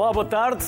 Olá, boa tarde.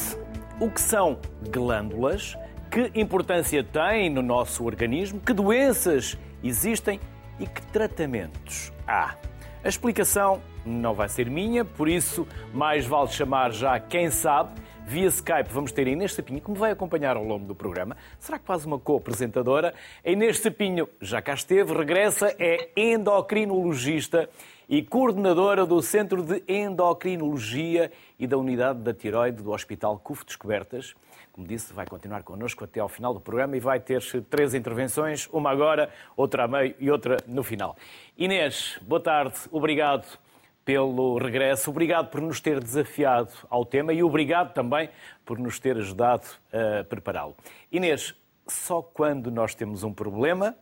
O que são glândulas? Que importância têm no nosso organismo? Que doenças existem e que tratamentos há? A explicação não vai ser minha, por isso mais vale chamar já quem sabe. Via Skype vamos ter a Inês Sapinho, que me vai acompanhar ao longo do programa. Será faz uma co-apresentadora? A Inês Sapinho já cá esteve, regressa, é endocrinologista e coordenadora do Centro de Endocrinologia e da Unidade da Tiroide do Hospital CUF Descobertas. Como disse, vai continuar connosco até ao final do programa e vai ter três intervenções, uma agora, outra a meio e outra no final. Inês, boa tarde, obrigado pelo regresso, obrigado por nos ter desafiado ao tema e obrigado também por nos ter ajudado a prepará-lo. Inês, só quando nós temos um problema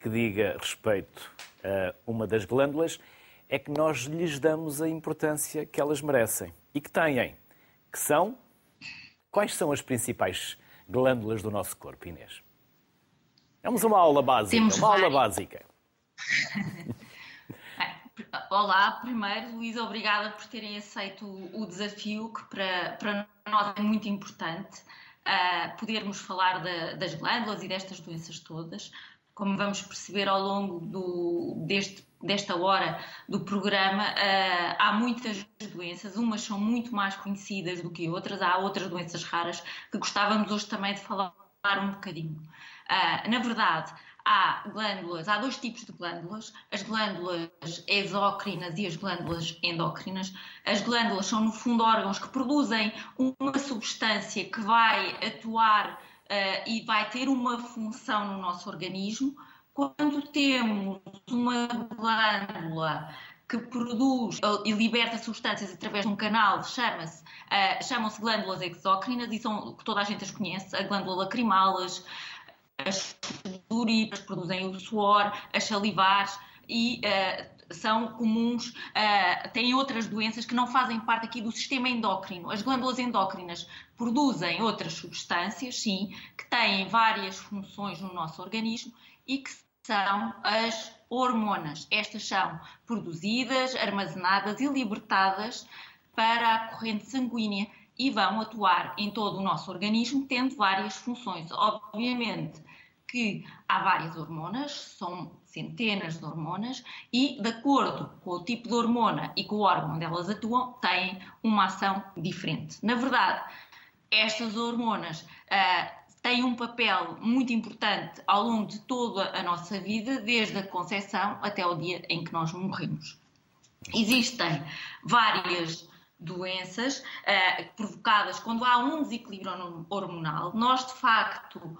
que diga respeito a uma das glândulas é que nós lhes damos a importância que elas merecem e que têm, que são quais são as principais glândulas do nosso corpo, Inês? Vamos a uma aula básica, Temos uma aula básica. Olá, primeiro, Luísa, obrigada por terem aceito o, desafio, que para, para nós é muito importante uh, podermos falar da, das glândulas e destas doenças todas. Como vamos perceber ao longo do, deste, desta hora do programa, uh, há muitas doenças, umas são muito mais conhecidas do que outras, há outras doenças raras que gostávamos hoje também de falar um bocadinho. Uh, na verdade, há glândulas, há dois tipos de glândulas, as glândulas exócrinas e as glândulas endócrinas. As glândulas são, no fundo, órgãos que produzem uma substância que vai atuar uh, e vai ter uma função no nosso organismo. Quando temos uma glândula que produz e liberta substâncias através de um canal, chama-se, uh, chamam-se glândulas exócrinas e são, que toda a gente as conhece, a glândula lacrimal, as, as produzem o suor, as salivares e uh, são comuns, uh, têm outras doenças que não fazem parte aqui do sistema endócrino. As glândulas endócrinas produzem outras substâncias, sim, que têm várias funções no nosso organismo e que são as hormonas. Estas são produzidas, armazenadas e libertadas para a corrente sanguínea e vão atuar em todo o nosso organismo, tendo várias funções. Obviamente, que há várias hormonas, são centenas de hormonas, e de acordo com o tipo de hormona e com o órgão onde elas atuam, têm uma ação diferente. Na verdade, estas hormonas uh, têm um papel muito importante ao longo de toda a nossa vida, desde a concepção até o dia em que nós morremos. Existem várias doenças uh, provocadas quando há um desequilíbrio hormonal. Nós, de facto,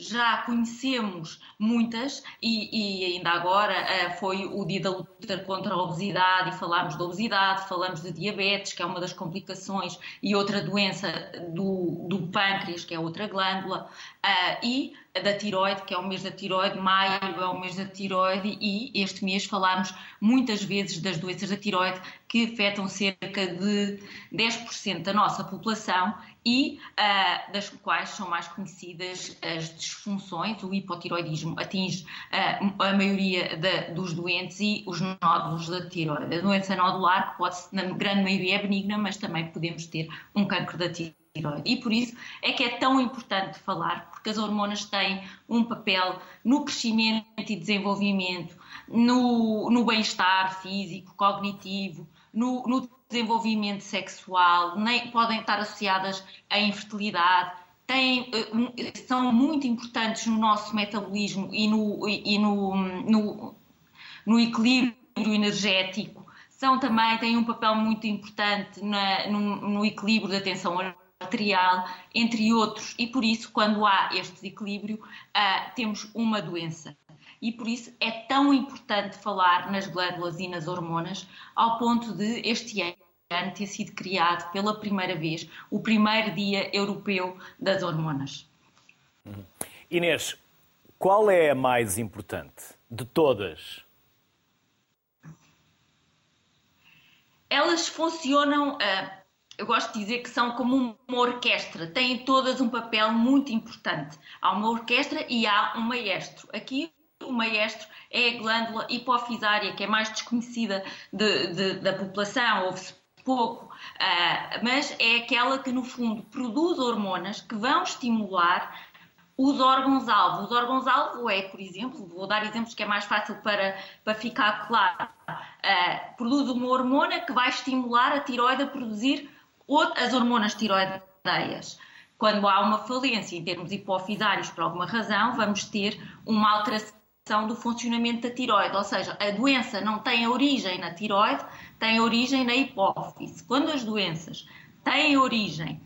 já conhecemos muitas e, e ainda agora uh, foi o dia da luta contra a obesidade e falámos da obesidade, falamos de diabetes, que é uma das complicações, e outra doença do, do pâncreas, que é outra glândula, uh, e da tiroide, que é o mês da tiroide, maio é o mês da tiroide e este mês falámos muitas vezes das doenças da tiroide que afetam cerca de 10% da nossa população e uh, das quais são mais conhecidas as disfunções, o hipotiroidismo atinge uh, a maioria de, dos doentes e os nódulos da tiroide. A doença nodular, que pode, na grande maioria é benigna, mas também podemos ter um cancro da tiroide. E por isso é que é tão importante falar, porque as hormonas têm um papel no crescimento e desenvolvimento, no, no bem-estar físico, cognitivo, no, no desenvolvimento sexual, nem, podem estar associadas à infertilidade, têm, eh, são muito importantes no nosso metabolismo e no, e no, no, no equilíbrio energético. São também, têm um papel muito importante na, no, no equilíbrio da tensão arterial, entre outros, e por isso, quando há este desequilíbrio, uh, temos uma doença. E por isso é tão importante falar nas glândulas e nas hormonas, ao ponto de este ano ter sido criado pela primeira vez o primeiro Dia Europeu das Hormonas. Uhum. Inês, qual é a mais importante de todas? Elas funcionam. Uh, eu gosto de dizer que são como uma orquestra, têm todas um papel muito importante. Há uma orquestra e há um maestro. Aqui o maestro é a glândula hipofisária, que é mais desconhecida de, de, da população. Ouve-se pouco, uh, mas é aquela que, no fundo, produz hormonas que vão estimular os órgãos-alvo. Os órgãos-alvo é, por exemplo, vou dar exemplos que é mais fácil para, para ficar claro, uh, produz uma hormona que vai estimular a tiroide a produzir as hormonas tiroideias. Quando há uma falência em termos hipofisários por alguma razão, vamos ter uma alteração do funcionamento da tiroide, ou seja, a doença não tem origem na tiroide, tem origem na hipófise. Quando as doenças têm origem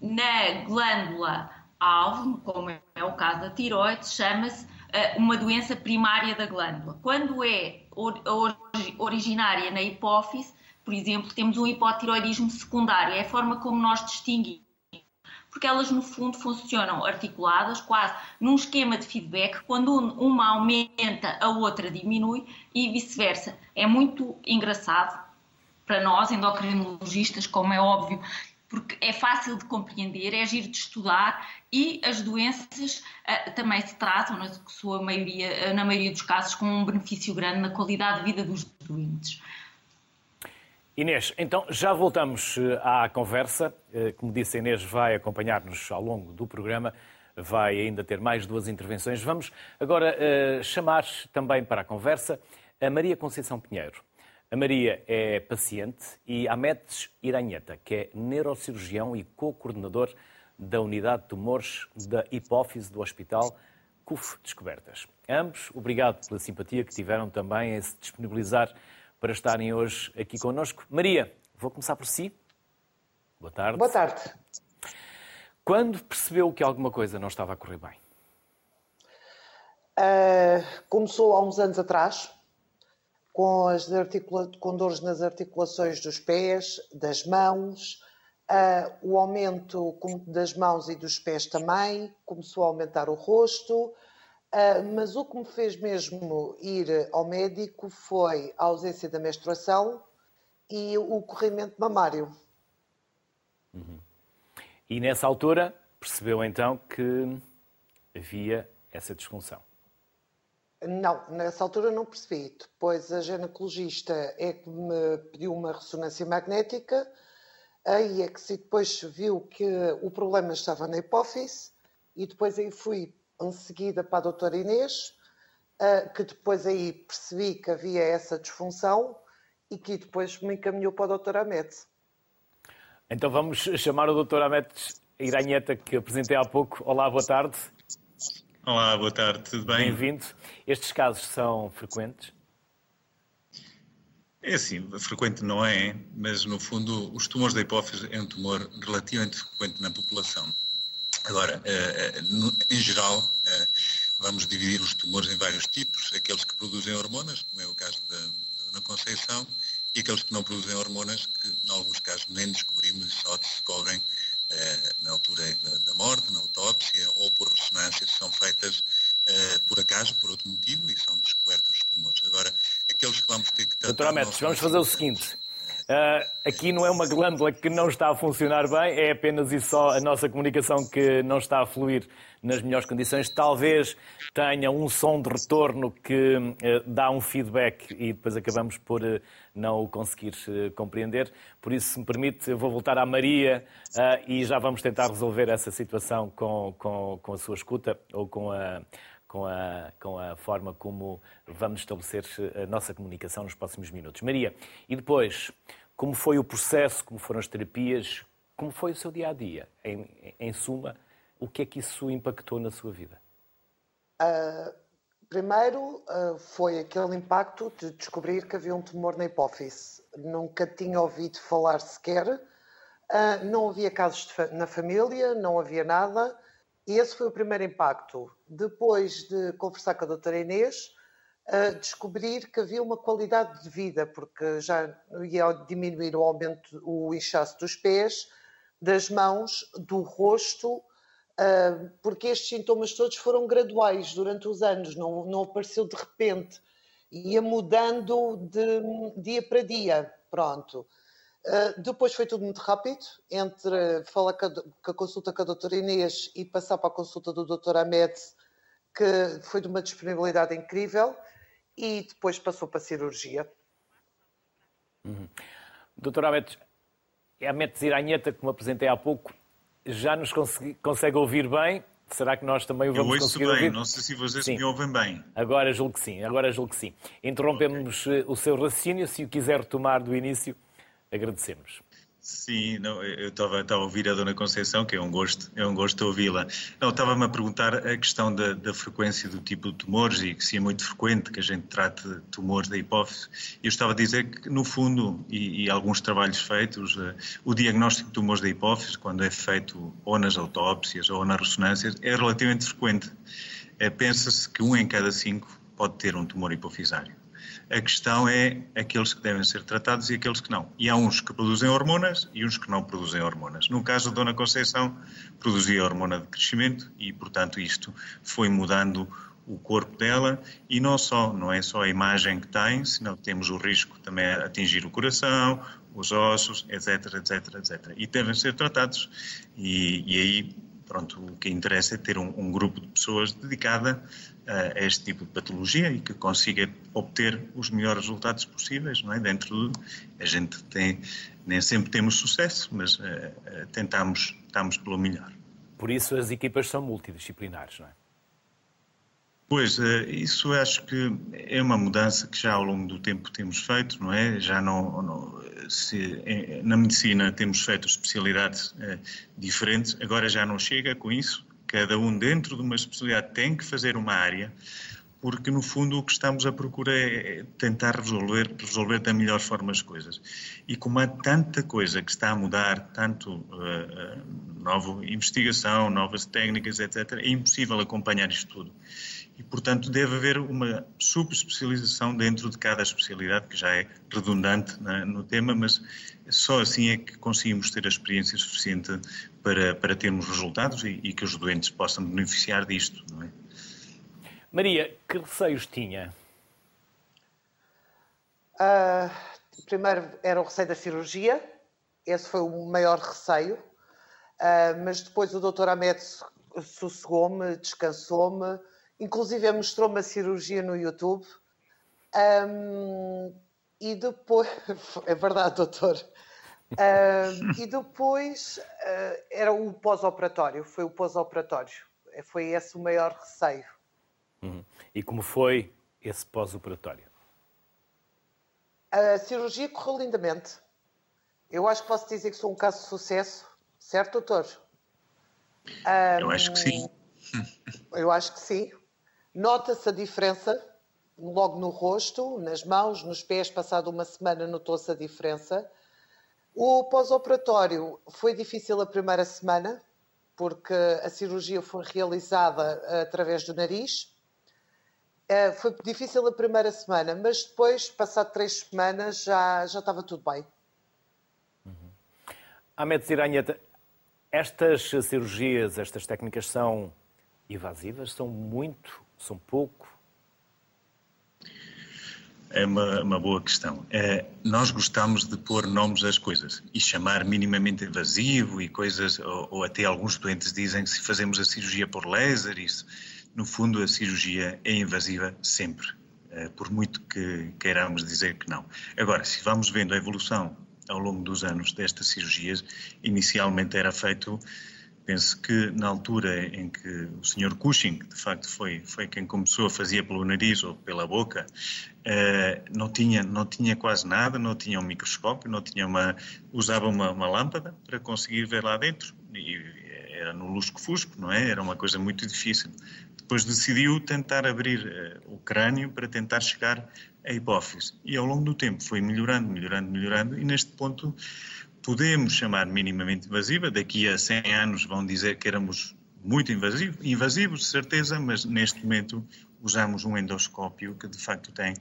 na glândula alvo, como é o caso da tiroide, chama-se uh, uma doença primária da glândula. Quando é or originária na hipófise, por exemplo, temos um hipotiroidismo secundário, é a forma como nós distinguimos porque elas no fundo funcionam articuladas, quase num esquema de feedback, quando uma aumenta, a outra diminui e vice-versa. É muito engraçado para nós, endocrinologistas, como é óbvio, porque é fácil de compreender, é giro de estudar e as doenças uh, também se tratam, na sua maioria, uh, na maioria dos casos, com um benefício grande na qualidade de vida dos doentes. Inês, então já voltamos eh, à conversa. Como disse, a Inês vai acompanhar-nos ao longo do programa, vai ainda ter mais duas intervenções. Vamos agora uh, chamar também para a conversa a Maria Conceição Pinheiro. A Maria é paciente e Ametes Iranheta, que é neurocirurgião e co-coordenador da Unidade de Tumores da Hipófise do Hospital CUF Descobertas. Ambos, obrigado pela simpatia que tiveram também em se disponibilizar para estarem hoje aqui connosco. Maria, vou começar por si. Boa tarde. Boa tarde. Quando percebeu que alguma coisa não estava a correr bem? Uh, começou há uns anos atrás com, as articula... com dores nas articulações dos pés, das mãos, uh, o aumento das mãos e dos pés também, começou a aumentar o rosto, uh, mas o que me fez mesmo ir ao médico foi a ausência da menstruação e o corrimento mamário. Uhum. E nessa altura percebeu então que havia essa disfunção. Não, nessa altura não percebi. Depois a ginecologista é que me pediu uma ressonância magnética, aí é que se depois viu que o problema estava na hipófise e depois aí fui em seguida para a doutora Inês, que depois aí percebi que havia essa disfunção e que depois me encaminhou para a doutora Ametes. Então vamos chamar o doutor Ametes Iranheta, que apresentei há pouco. Olá, boa tarde. Olá, boa tarde, tudo bem? Bem-vindo. Estes casos são frequentes? É assim, frequente não é, mas no fundo os tumores da hipófise é um tumor relativamente frequente na população. Agora, eh, eh, em geral, eh, vamos dividir os tumores em vários tipos, aqueles que produzem hormonas, como é o caso da, da Conceição, e aqueles que não produzem hormonas, que em alguns casos nem descobrimos e só descobrem na altura da morte, na autópsia ou por ressonância, são feitas eh, por acaso, por outro motivo, e são descobertos os tumores. Agora, aqueles que vamos ter que tratar... Doutor Ametes, vamos fazer o seguinte. Uh, aqui não é uma glândula que não está a funcionar bem, é apenas e só a nossa comunicação que não está a fluir nas melhores condições. Talvez tenha um som de retorno que uh, dá um feedback e depois acabamos por uh, não o conseguir compreender. Por isso, se me permite, eu vou voltar à Maria e já vamos tentar resolver essa situação com, com, com a sua escuta ou com a, com a, com a forma como vamos estabelecer a nossa comunicação nos próximos minutos. Maria, e depois, como foi o processo, como foram as terapias, como foi o seu dia a dia? Em, em suma, o que é que isso impactou na sua vida? Uh, primeiro uh, foi aquele impacto de descobrir que havia um tumor na hipófise. Nunca tinha ouvido falar sequer, uh, não havia casos fa na família, não havia nada. E esse foi o primeiro impacto. Depois de conversar com a doutora Inês, uh, descobrir que havia uma qualidade de vida, porque já ia diminuir o aumento, o inchaço dos pés, das mãos, do rosto, porque estes sintomas todos foram graduais durante os anos, não, não apareceu de repente, ia mudando de dia para dia, pronto. Uh, depois foi tudo muito rápido, entre falar com a, consulta com a doutora Inês e passar para a consulta do doutor Ahmed, que foi de uma disponibilidade incrível, e depois passou para a cirurgia. Uhum. Doutor Ahmed, é a Metes Iranheta, como apresentei há pouco, já nos consegue, consegue ouvir bem? Será que nós também o vamos Eu ouço conseguir bem, ouvir? não sei se vocês Sim. me ouvem bem. Agora julgo que sim, agora julgo que sim. Interrompemos eh, o seu raciocínio, se o quiser retomar do início, agradecemos. Sim, não, eu estava a ouvir a Dona Conceição, que é um gosto, é um gosto ouvi-la. Não, estava-me a perguntar a questão da, da, frequência do tipo de tumores e que se é muito frequente que a gente trate tumores da hipófise. Eu estava a dizer que, no fundo, e, e alguns trabalhos feitos, uh, o diagnóstico de tumores da hipófise, quando é feito ou nas autópsias ou nas ressonâncias, é relativamente frequente. Uh, Pensa-se que um em cada cinco pode ter um tumor hipofisário. A questão é aqueles que devem ser tratados e aqueles que não. E há uns que produzem hormonas e uns que não produzem hormonas. No caso da Dona Conceição, produzia hormona de crescimento e, portanto, isto foi mudando o corpo dela e não só, não é só a imagem que tem, senão temos o risco também a atingir o coração, os ossos, etc, etc, etc. E devem ser tratados. E, e aí, pronto, o que interessa é ter um, um grupo de pessoas dedicada a este tipo de patologia e que consiga obter os melhores resultados possíveis, não é? Dentro de, a gente tem, nem sempre temos sucesso, mas uh, uh, tentamos, tentamos pelo melhor. Por isso as equipas são multidisciplinares, não é? Pois, uh, isso acho que é uma mudança que já ao longo do tempo temos feito, não é? Já não, não se, na medicina temos feito especialidades diferentes, agora já não chega com isso, cada um dentro de uma especialidade tem que fazer uma área, porque no fundo o que estamos a procurar é tentar resolver, resolver da melhor forma as coisas. E como há tanta coisa que está a mudar, tanto uh, nova investigação, novas técnicas, etc., é impossível acompanhar isto tudo. E, portanto, deve haver uma subespecialização dentro de cada especialidade, que já é redundante né, no tema, mas só assim é que conseguimos ter a experiência suficiente para, para termos resultados e, e que os doentes possam beneficiar disto, não é? Maria, que receios tinha? Uh, primeiro era o receio da cirurgia, esse foi o maior receio, uh, mas depois o doutor Ahmed sossegou-me, descansou-me, inclusive mostrou-me a cirurgia no YouTube. Um, e depois. É verdade, doutor. Um, e depois uh, era o pós-operatório, foi o pós-operatório. Foi esse o maior receio. Uhum. E como foi esse pós-operatório? A cirurgia correu lindamente. Eu acho que posso dizer que sou um caso de sucesso, certo, doutor? Um, eu acho que sim. Eu acho que sim. Nota-se a diferença logo no rosto, nas mãos, nos pés. Passado uma semana, notou-se a diferença. O pós-operatório foi difícil a primeira semana, porque a cirurgia foi realizada através do nariz. Foi difícil a primeira semana, mas depois, passado três semanas, já, já estava tudo bem. Uhum. Ahmed estas cirurgias, estas técnicas são evasivas? São muito? São pouco? É uma, uma boa questão. É, nós gostamos de pôr nomes às coisas e chamar minimamente invasivo e coisas, ou, ou, até alguns doentes dizem que se fazemos a cirurgia por laser, isso. No fundo, a cirurgia é invasiva sempre, é, por muito que queiramos dizer que não. Agora, se vamos vendo a evolução ao longo dos anos destas cirurgias, inicialmente era feito Penso que na altura em que o Sr. Cushing, de facto, foi, foi quem começou, fazia pelo nariz ou pela boca, eh, não, tinha, não tinha quase nada, não tinha um microscópio, não tinha uma, usava uma, uma lâmpada para conseguir ver lá dentro. E era no lusco-fusco, não é? Era uma coisa muito difícil. Depois decidiu tentar abrir eh, o crânio para tentar chegar à hipófise. E ao longo do tempo foi melhorando, melhorando, melhorando, e neste ponto podemos chamar minimamente invasiva. Daqui a 100 anos vão dizer que éramos muito invasivos, invasivos, de certeza, mas neste momento usamos um endoscópio que de facto tem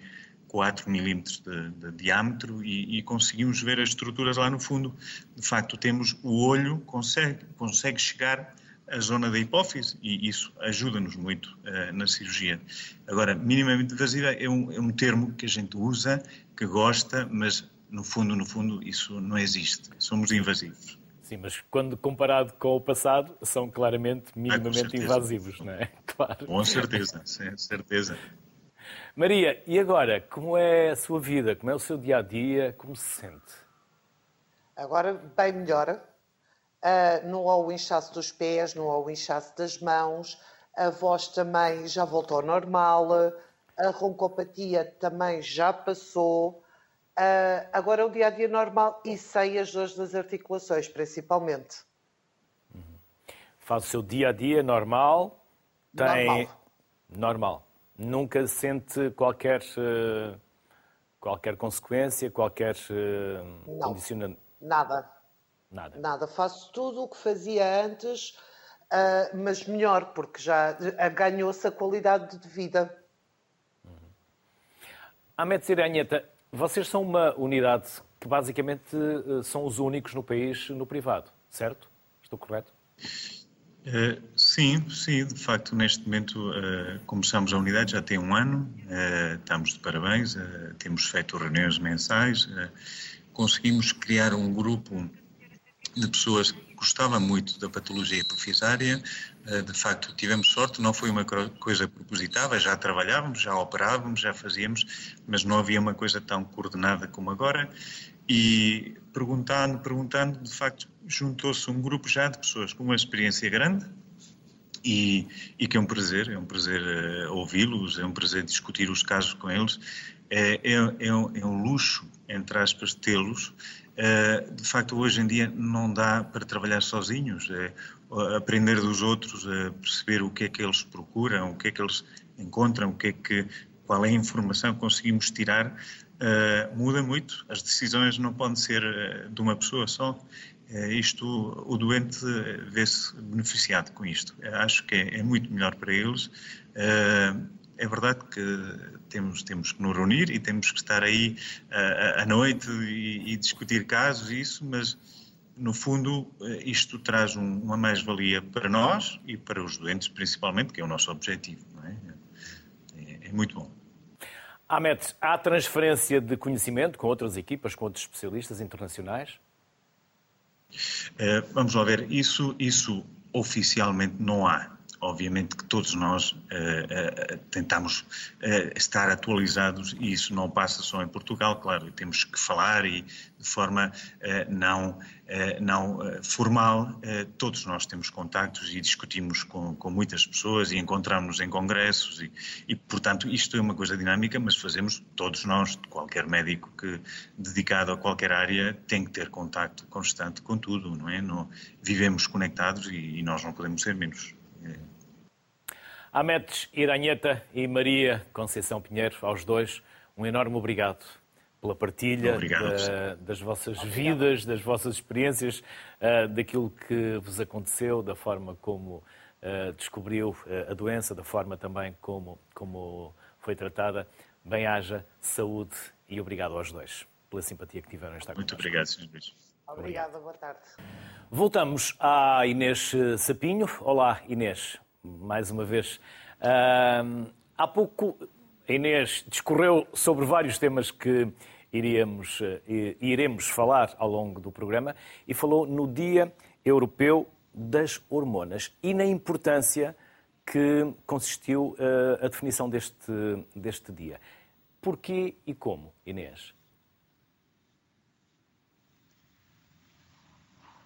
4 milímetros de, de, diâmetro e, e, conseguimos ver as estruturas lá no fundo. De facto, temos o olho, consegue, consegue chegar à zona da hipófise e isso ajuda-nos muito uh, na cirurgia. Agora, minimamente invasiva é um, é um termo que a gente usa, que gosta, mas no fundo, no fundo, isso não existe. Somos invasivos. Sim, mas quando comparado com o passado, são claramente minimamente ah, invasivos, não é? Claro. Com certeza, sim, certeza. Maria, e agora, como é a sua vida? Como é o seu dia a dia? Como se sente? Agora, bem melhor. Uh, não há o inchaço dos pés, não há o inchaço das mãos, a voz também já voltou ao normal, a roncopatia também já passou. Uh, agora é o dia a dia normal e sem as dores das articulações, principalmente. Uhum. Faz o seu dia a dia normal, tem. Normal. normal. Nunca sente qualquer, uh, qualquer consequência, qualquer uh, condicionamento? Nada. Nada. Nada. Faço tudo o que fazia antes, uh, mas melhor, porque já ganhou-se a qualidade de vida. Uhum. Ahmed Siranheta, vocês são uma unidade que basicamente são os únicos no país no privado, certo? Estou correto? Uh, sim, sim, de facto, neste momento uh, começamos a unidade, já tem um ano, uh, estamos de parabéns, temos feito reuniões mensais, conseguimos criar um grupo de pessoas gostava muito da patologia hipofisária, de facto tivemos sorte, não foi uma coisa propositada, já trabalhávamos, já operávamos, já fazíamos, mas não havia uma coisa tão coordenada como agora e perguntando, perguntando, de facto, juntou-se um grupo já de pessoas com uma experiência grande e, e que é um prazer, é um prazer uh, ouvi-los, é um prazer discutir os casos com eles, é, é, é, um, é um, luxo, entre aspas, tê-los. Uh, de facto, hoje em dia não dá para trabalhar sozinhos, é, aprender dos outros, é, perceber o que é que eles procuram, o que é que eles encontram, o que é que, qual é a informação que conseguimos tirar, muda muito. As decisões não podem ser de uma pessoa só. Eh, isto, o doente vê-se beneficiado com isto. Acho que é, é muito melhor para eles. Eh, é verdade que temos, temos que nos reunir e temos que estar aí eh, à noite e, e discutir casos e isso, mas no fundo isto traz um, uma mais-valia para nós e para os doentes principalmente, que é o nosso objetivo. É? É, é muito bom. Ahmed, há transferência de conhecimento com outras equipas, com outros especialistas internacionais? Vamos lá ver, isso, isso oficialmente não há. Obviamente que todos nós uh, uh, tentamos uh, estar atualizados e isso não passa só em Portugal, claro, temos que falar e de forma não, não formal, todos nós temos contactos e discutimos com, com muitas pessoas e encontramos-nos em congressos e, e, portanto, isto é uma coisa dinâmica, mas fazemos todos nós, qualquer médico que dedicado a qualquer área tem que ter contacto constante com tudo, não é? Vivemos conectados e, e nós não podemos ser menos. Ametes Iranheta e Maria Conceição Pinheiro, aos dois, um enorme obrigado pela partilha da, das vossas Obrigado. vidas, das vossas experiências, uh, daquilo que vos aconteceu, da forma como uh, descobriu uh, a doença, da forma também como, como foi tratada. Bem-haja, saúde e obrigado aos dois pela simpatia que tiveram esta Muito obrigado, Sr. Luís. Obrigada, boa tarde. Voltamos à Inês Sapinho. Olá, Inês mais uma vez. Uh, há pouco, a Inês discorreu sobre vários temas que iríamos, uh, iremos falar ao longo do programa e falou no Dia Europeu das Hormonas e na importância que consistiu uh, a definição deste, deste dia. Porquê e como, Inês?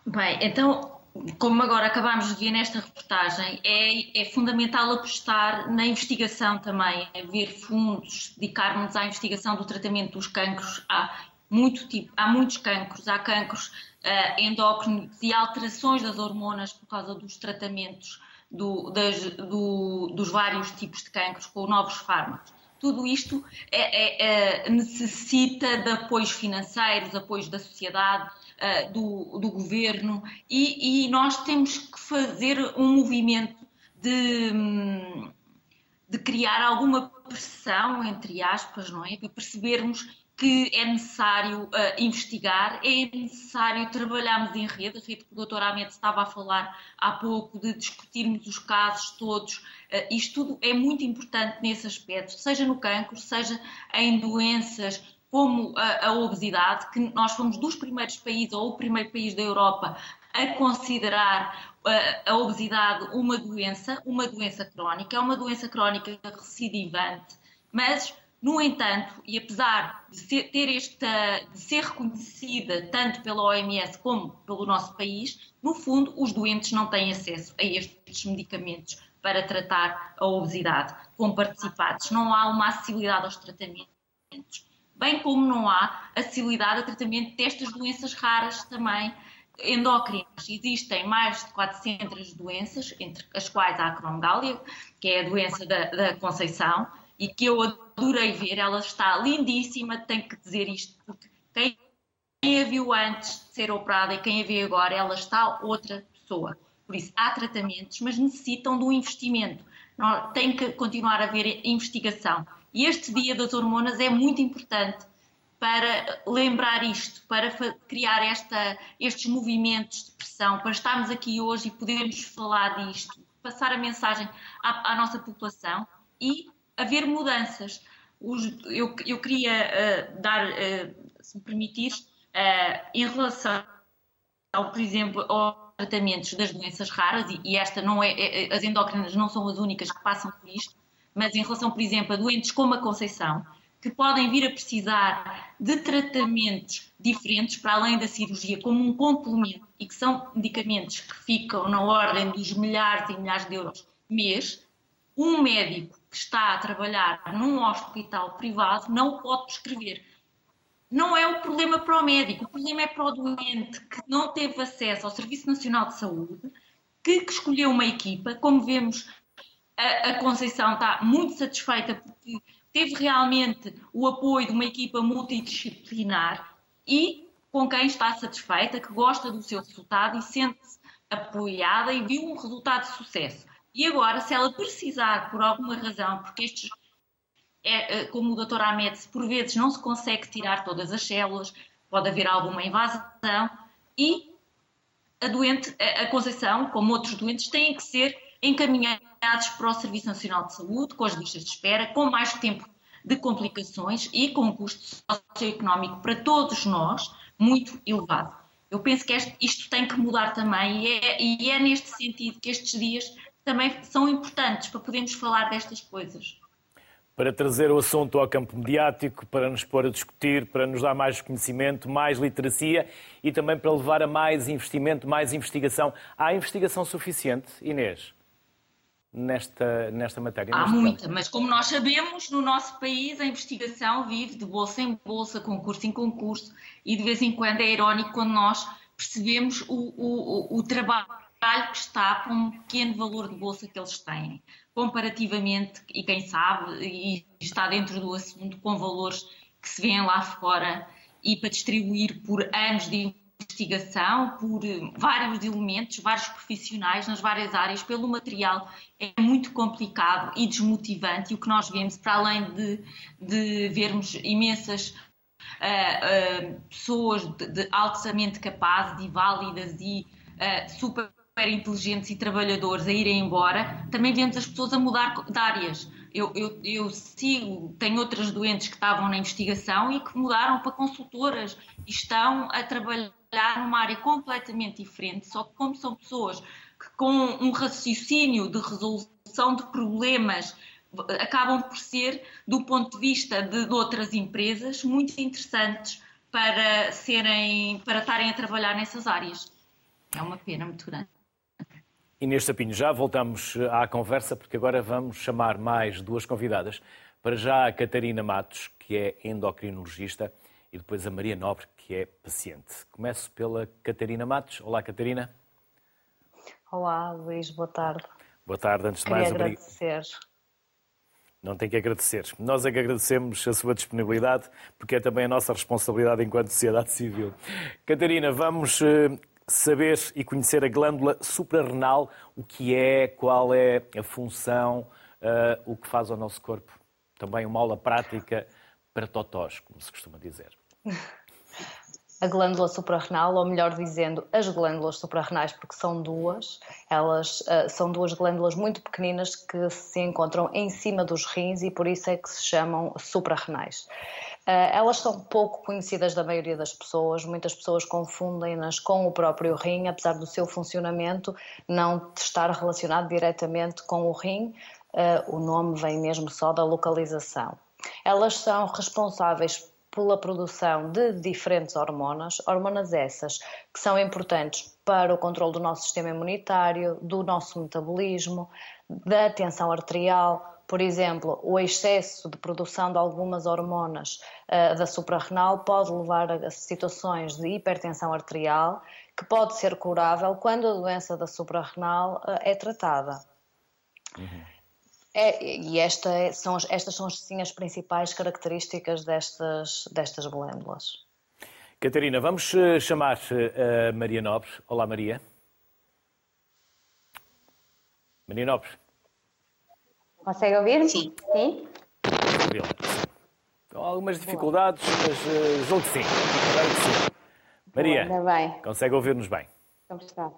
Bem, então como agora acabámos de ver nesta reportagem, é, é, fundamental apostar na investigação também, a ver fundos, dedicarmos à investigação do tratamento dos cancros. Há, muito tipo, há muitos cancros, há cancros uh, endócrinos e alterações das hormonas por causa dos tratamentos do, das, do, dos vários tipos de cancros com novos fármacos. Tudo isto é, é, necessita de apoios financeiros, apoios da sociedade, uh, do, do, governo e, e, nós temos que fazer um movimento de, de criar alguma pressão, entre aspas, não é? Para percebermos que é necessário uh, investigar, é necessário trabalharmos em rede, a rede que o Dr. Ahmed estava a falar há pouco, de discutirmos os casos todos. Uh, isto tudo é muito importante nesse aspecto, seja no cancro, seja em doenças como a, a obesidade, que nós fomos dos primeiros países, ou o primeiro país da Europa, a considerar a, obesidade uma doença, uma doença crónica, é uma doença crónica recidivante, mas No entanto, e apesar de ser, ter esta, de ser reconhecida tanto pela OMS como pelo nosso país, no fundo, os doentes não têm acesso a estes medicamentos para tratar a obesidade com participados. Não há uma acessibilidade aos tratamentos, bem como não há acessibilidade ao tratamento destas doenças raras também endócrinas. Existem mais de 400 doenças, entre as quais a acromegália, que é a doença da, da Conceição, e que eu adorei ver. Ela está lindíssima, tenho que dizer isto, porque quem, quem a viu antes de ser operada e quem a vê agora, ela está outra pessoa. Por isso, há tratamentos, mas necessitam de um investimento. Tem que continuar a haver investigação. E este dia das hormonas é muito importante para lembrar isto, para criar esta, estes movimentos de pressão, para estarmos aqui hoje e podermos falar disto, passar a mensagem à, à nossa população e haver mudanças. Os, eu, eu, queria uh, dar, uh, se me permitires, uh, em relação, ao, por exemplo, aos tratamentos das doenças raras, e, e esta não é, é, as endócrinas não são as únicas que passam por isto, mas em relação, por exemplo, a doentes como a Conceição, que podem vir a precisar de tratamentos diferentes para além da cirurgia, como um complemento, e que são medicamentos que ficam na ordem dos milhares e milhares de euros mês, um médico que está a trabalhar num hospital privado não pode prescrever. Não é o problema para o médico, o problema é para o doente que não teve acesso ao Serviço Nacional de Saúde, que, que escolheu uma equipa. Como vemos, a, Conceição está muito satisfeita porque teve realmente o apoio de uma equipa multidisciplinar e com quem está satisfeita, que gosta do seu resultado e sente-se apoiada e viu um resultado de sucesso. E agora, se ela precisar, por alguma razão, porque estes, é, é como o Dr. Ahmed, por vezes não se consegue tirar todas as células, pode haver alguma invasão e a doente, a Conceição, como outros doentes, têm que ser encaminhados para o Serviço Nacional de Saúde, com as listas de espera, com mais tempo de complicações e com um custo socioeconómico para todos nós muito elevado. Eu penso que este, isto tem que mudar também e é, e é neste sentido que estes dias também são importantes para podermos falar destas coisas para trazer o assunto ao campo mediático, para nos pôr a discutir, para nos dar mais conhecimento, mais literacia e também para levar a mais investimento, mais investigação. Há investigação suficiente, Inês? Nesta, nesta matéria? Há muita, campo. mas como nós sabemos, no nosso país a investigação vive de bolsa em bolsa, concurso em concurso, e de vez em quando é irónico quando nós percebemos o, o, o trabalho que está com um pequeno valor de bolsa que eles têm, comparativamente, e quem sabe, e está dentro do assunto, com valores que se vêem lá fora e para distribuir por anos de investigação por eh, vários elementos, vários profissionais nas várias áreas, pelo material, é muito complicado e desmotivante. E o que nós vemos, para além de, de vermos imensas uh, uh, pessoas de, de, altamente capazes e válidas e uh, super inteligentes e trabalhadores a irem embora, também vemos as pessoas a mudar de áreas. Eu, eu, eu, sigo, tenho outras doentes que estavam na investigação e que mudaram para consultoras e estão a trabalhar trabalhar numa área completamente diferente, só que como são pessoas que com um raciocínio de resolução de problemas acabam por ser, do ponto de vista de, de outras empresas, muito interessantes para serem, para estarem a trabalhar nessas áreas. É uma pena muito grande. Inês Sapinho, já voltamos à conversa, porque agora vamos chamar mais duas convidadas. Para já a Catarina Matos, que é endocrinologista, e depois a Maria Nobre, que é paciente. Começo pela Catarina Matos. Olá, Catarina. Olá, Luís, boa tarde. Boa tarde, antes de Queria mais. agradecer. Não tem que agradecer. Nós é que agradecemos a sua disponibilidade, porque é também a nossa responsabilidade enquanto sociedade civil. Catarina, vamos eh, saber e conhecer a glândula suprarrenal, o que é, qual é a função, uh, o que faz ao nosso corpo. Também uma aula prática para totós, como se costuma dizer. A glândula suprarrenal, ou melhor dizendo, as glândulas suprarrenais, porque são duas, elas uh, são duas glândulas muito pequeninas que se encontram em cima dos rins e por isso é que se chamam suprarrenais. Uh, elas são pouco conhecidas da maioria das pessoas, muitas pessoas confundem-nas com o próprio rim, apesar do seu funcionamento não estar relacionado diretamente com o rim, uh, o nome vem mesmo só da localização. Elas são responsáveis pela produção de diferentes hormonas, hormonas essas que são importantes para o controle do nosso sistema imunitário, do nosso metabolismo, da tensão arterial, por exemplo, o excesso de produção de algumas hormonas uh, da suprarrenal pode levar a situações de hipertensão arterial, que pode ser curável quando a doença da suprarrenal uh, é tratada. Uhum. É, e esta é, são, estas são sim as principais características destas, destas glândulas. Catarina, vamos eh, chamar a Maria Nobre. Olá, Maria. Maria Nobre. Consegue ouvir? Sim. Sim? Com algumas dificuldades, mas uh, julgo que sim. sim. Maria, Boa, bem. consegue ouvir-nos bem? Como está?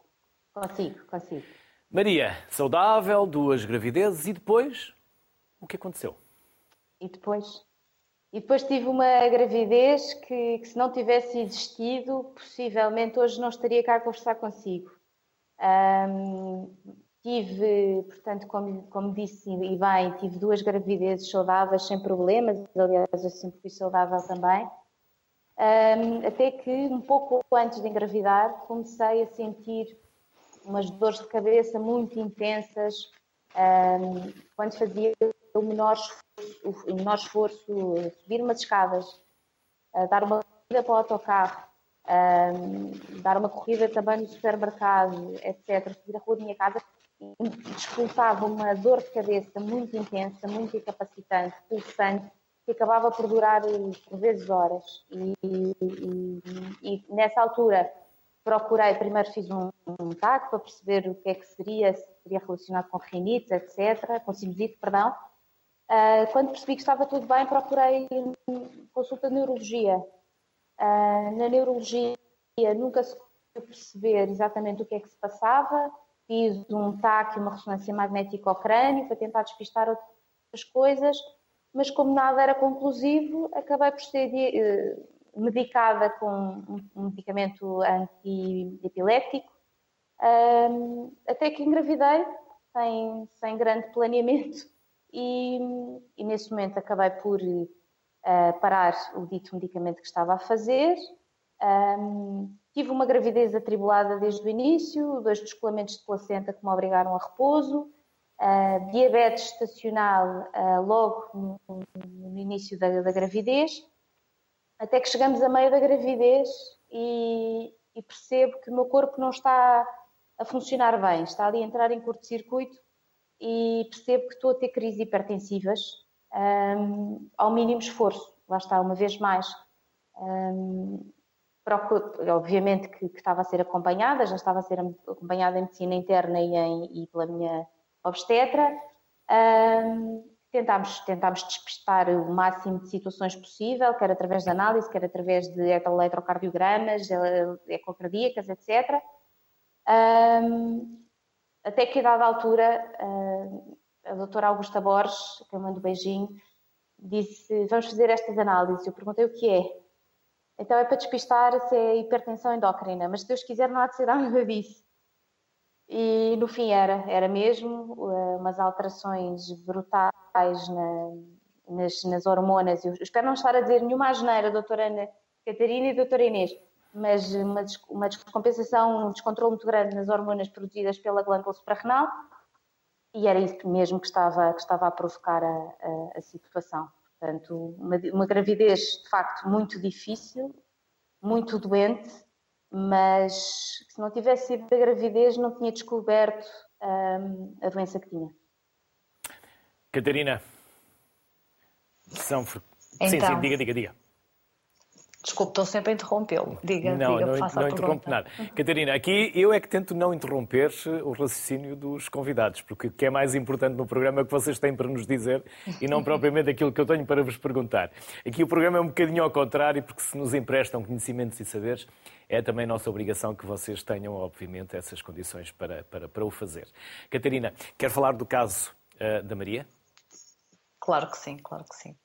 Consigo, consigo. Maria, saudável, duas gravidezes e depois? O que aconteceu? E depois? E depois tive uma gravidez que, que, se não tivesse existido, possivelmente hoje não estaria cá a conversar consigo. Um, Tive, portanto, como, como disse e bem, tive duas gravidezes saudáveis sem problemas, aliás, eu sempre fui saudável também. Um, até que, um pouco antes de engravidar, comecei a sentir umas dores de cabeça muito intensas um, quando fazia o menor esforço, o menor esforço subir umas escadas, dar uma corrida para o autocarro, um, dar uma corrida também no supermercado, etc., subir a rua da minha casa, expulsava uma dor de cabeça muito intensa, muito incapacitante, pulsante, que acabava por durar por vezes horas. E, e, e nessa altura procurei, primeiro fiz um, um TAC para perceber o que é que seria, se seria relacionado com rinite, etc., com sinusite, perdão. Uh, quando percebi que estava tudo bem, procurei consulta de neurologia. Uh, na neurologia nunca se conseguiu perceber exatamente o que é que se passava, fiz um TAC e uma ressonância magnética ao crânio para tentar despistar outras coisas, mas como nada era conclusivo, acabei por ser medicada com um medicamento anti-epilético, até que engravidei, sem, sem grande planeamento, e, e nesse momento acabei por uh, parar o dito medicamento que estava a fazer. Um, Tive uma gravidez atribulada desde o início, dois descolamentos de placenta que me obrigaram a repouso, uh, diabetes estacional uh, logo no, no início da, da, gravidez, até que chegamos a meio da gravidez e, e, percebo que o meu corpo não está a funcionar bem, está ali a entrar em curto-circuito e percebo que estou a ter crises hipertensivas um, ao mínimo esforço. Lá está, uma vez mais. Um, obviamente que, que, estava a ser acompanhada, já estava a ser acompanhada em medicina interna e, em, e pela minha obstetra. Um, tentámos, tentámos despistar o máximo de situações possível, quer através de análise, quer através de eletrocardiogramas, ecocardíacas, etc. Um, até que a dada altura, a doutora Augusta Borges, que eu mando um beijinho, disse, vamos fazer estas análises. Eu perguntei o que é. Então é para despistar se é hipertensão endócrina, mas se Deus quiser não há de ser nada disso. E no fim era, era mesmo uh, umas alterações brutais na, nas, nas, hormonas. Eu espero não estar a dizer nenhuma asneira, doutora Ana Catarina e doutora Inês, mas uma, uma descompensação, um descontrole muito grande nas hormonas produzidas pela glândula suprarrenal e era isso mesmo que estava, que estava a provocar a, a, a situação. Portanto, uma, uma gravidez de facto muito difícil, muito doente, mas se não tivesse sido da gravidez não tinha descoberto um, a doença que tinha. Catarina, são... Então, sim, sim, então. diga, diga, diga. Desculpe, estou sempre a interrompê-lo. Diga, não, diga, não, faça não interrompe nada. Catarina, aqui eu é que tento não interromper o raciocínio dos convidados, porque o que é mais importante no programa é o que vocês têm para nos dizer e não propriamente aquilo que eu tenho para vos perguntar. Aqui o programa é um bocadinho ao contrário, porque se nos emprestam conhecimentos e saberes, é também nossa obrigação que vocês tenham, obviamente, essas condições para, para, para o fazer. Catarina, quer falar do caso uh, da Maria? Claro que sim, claro que sim.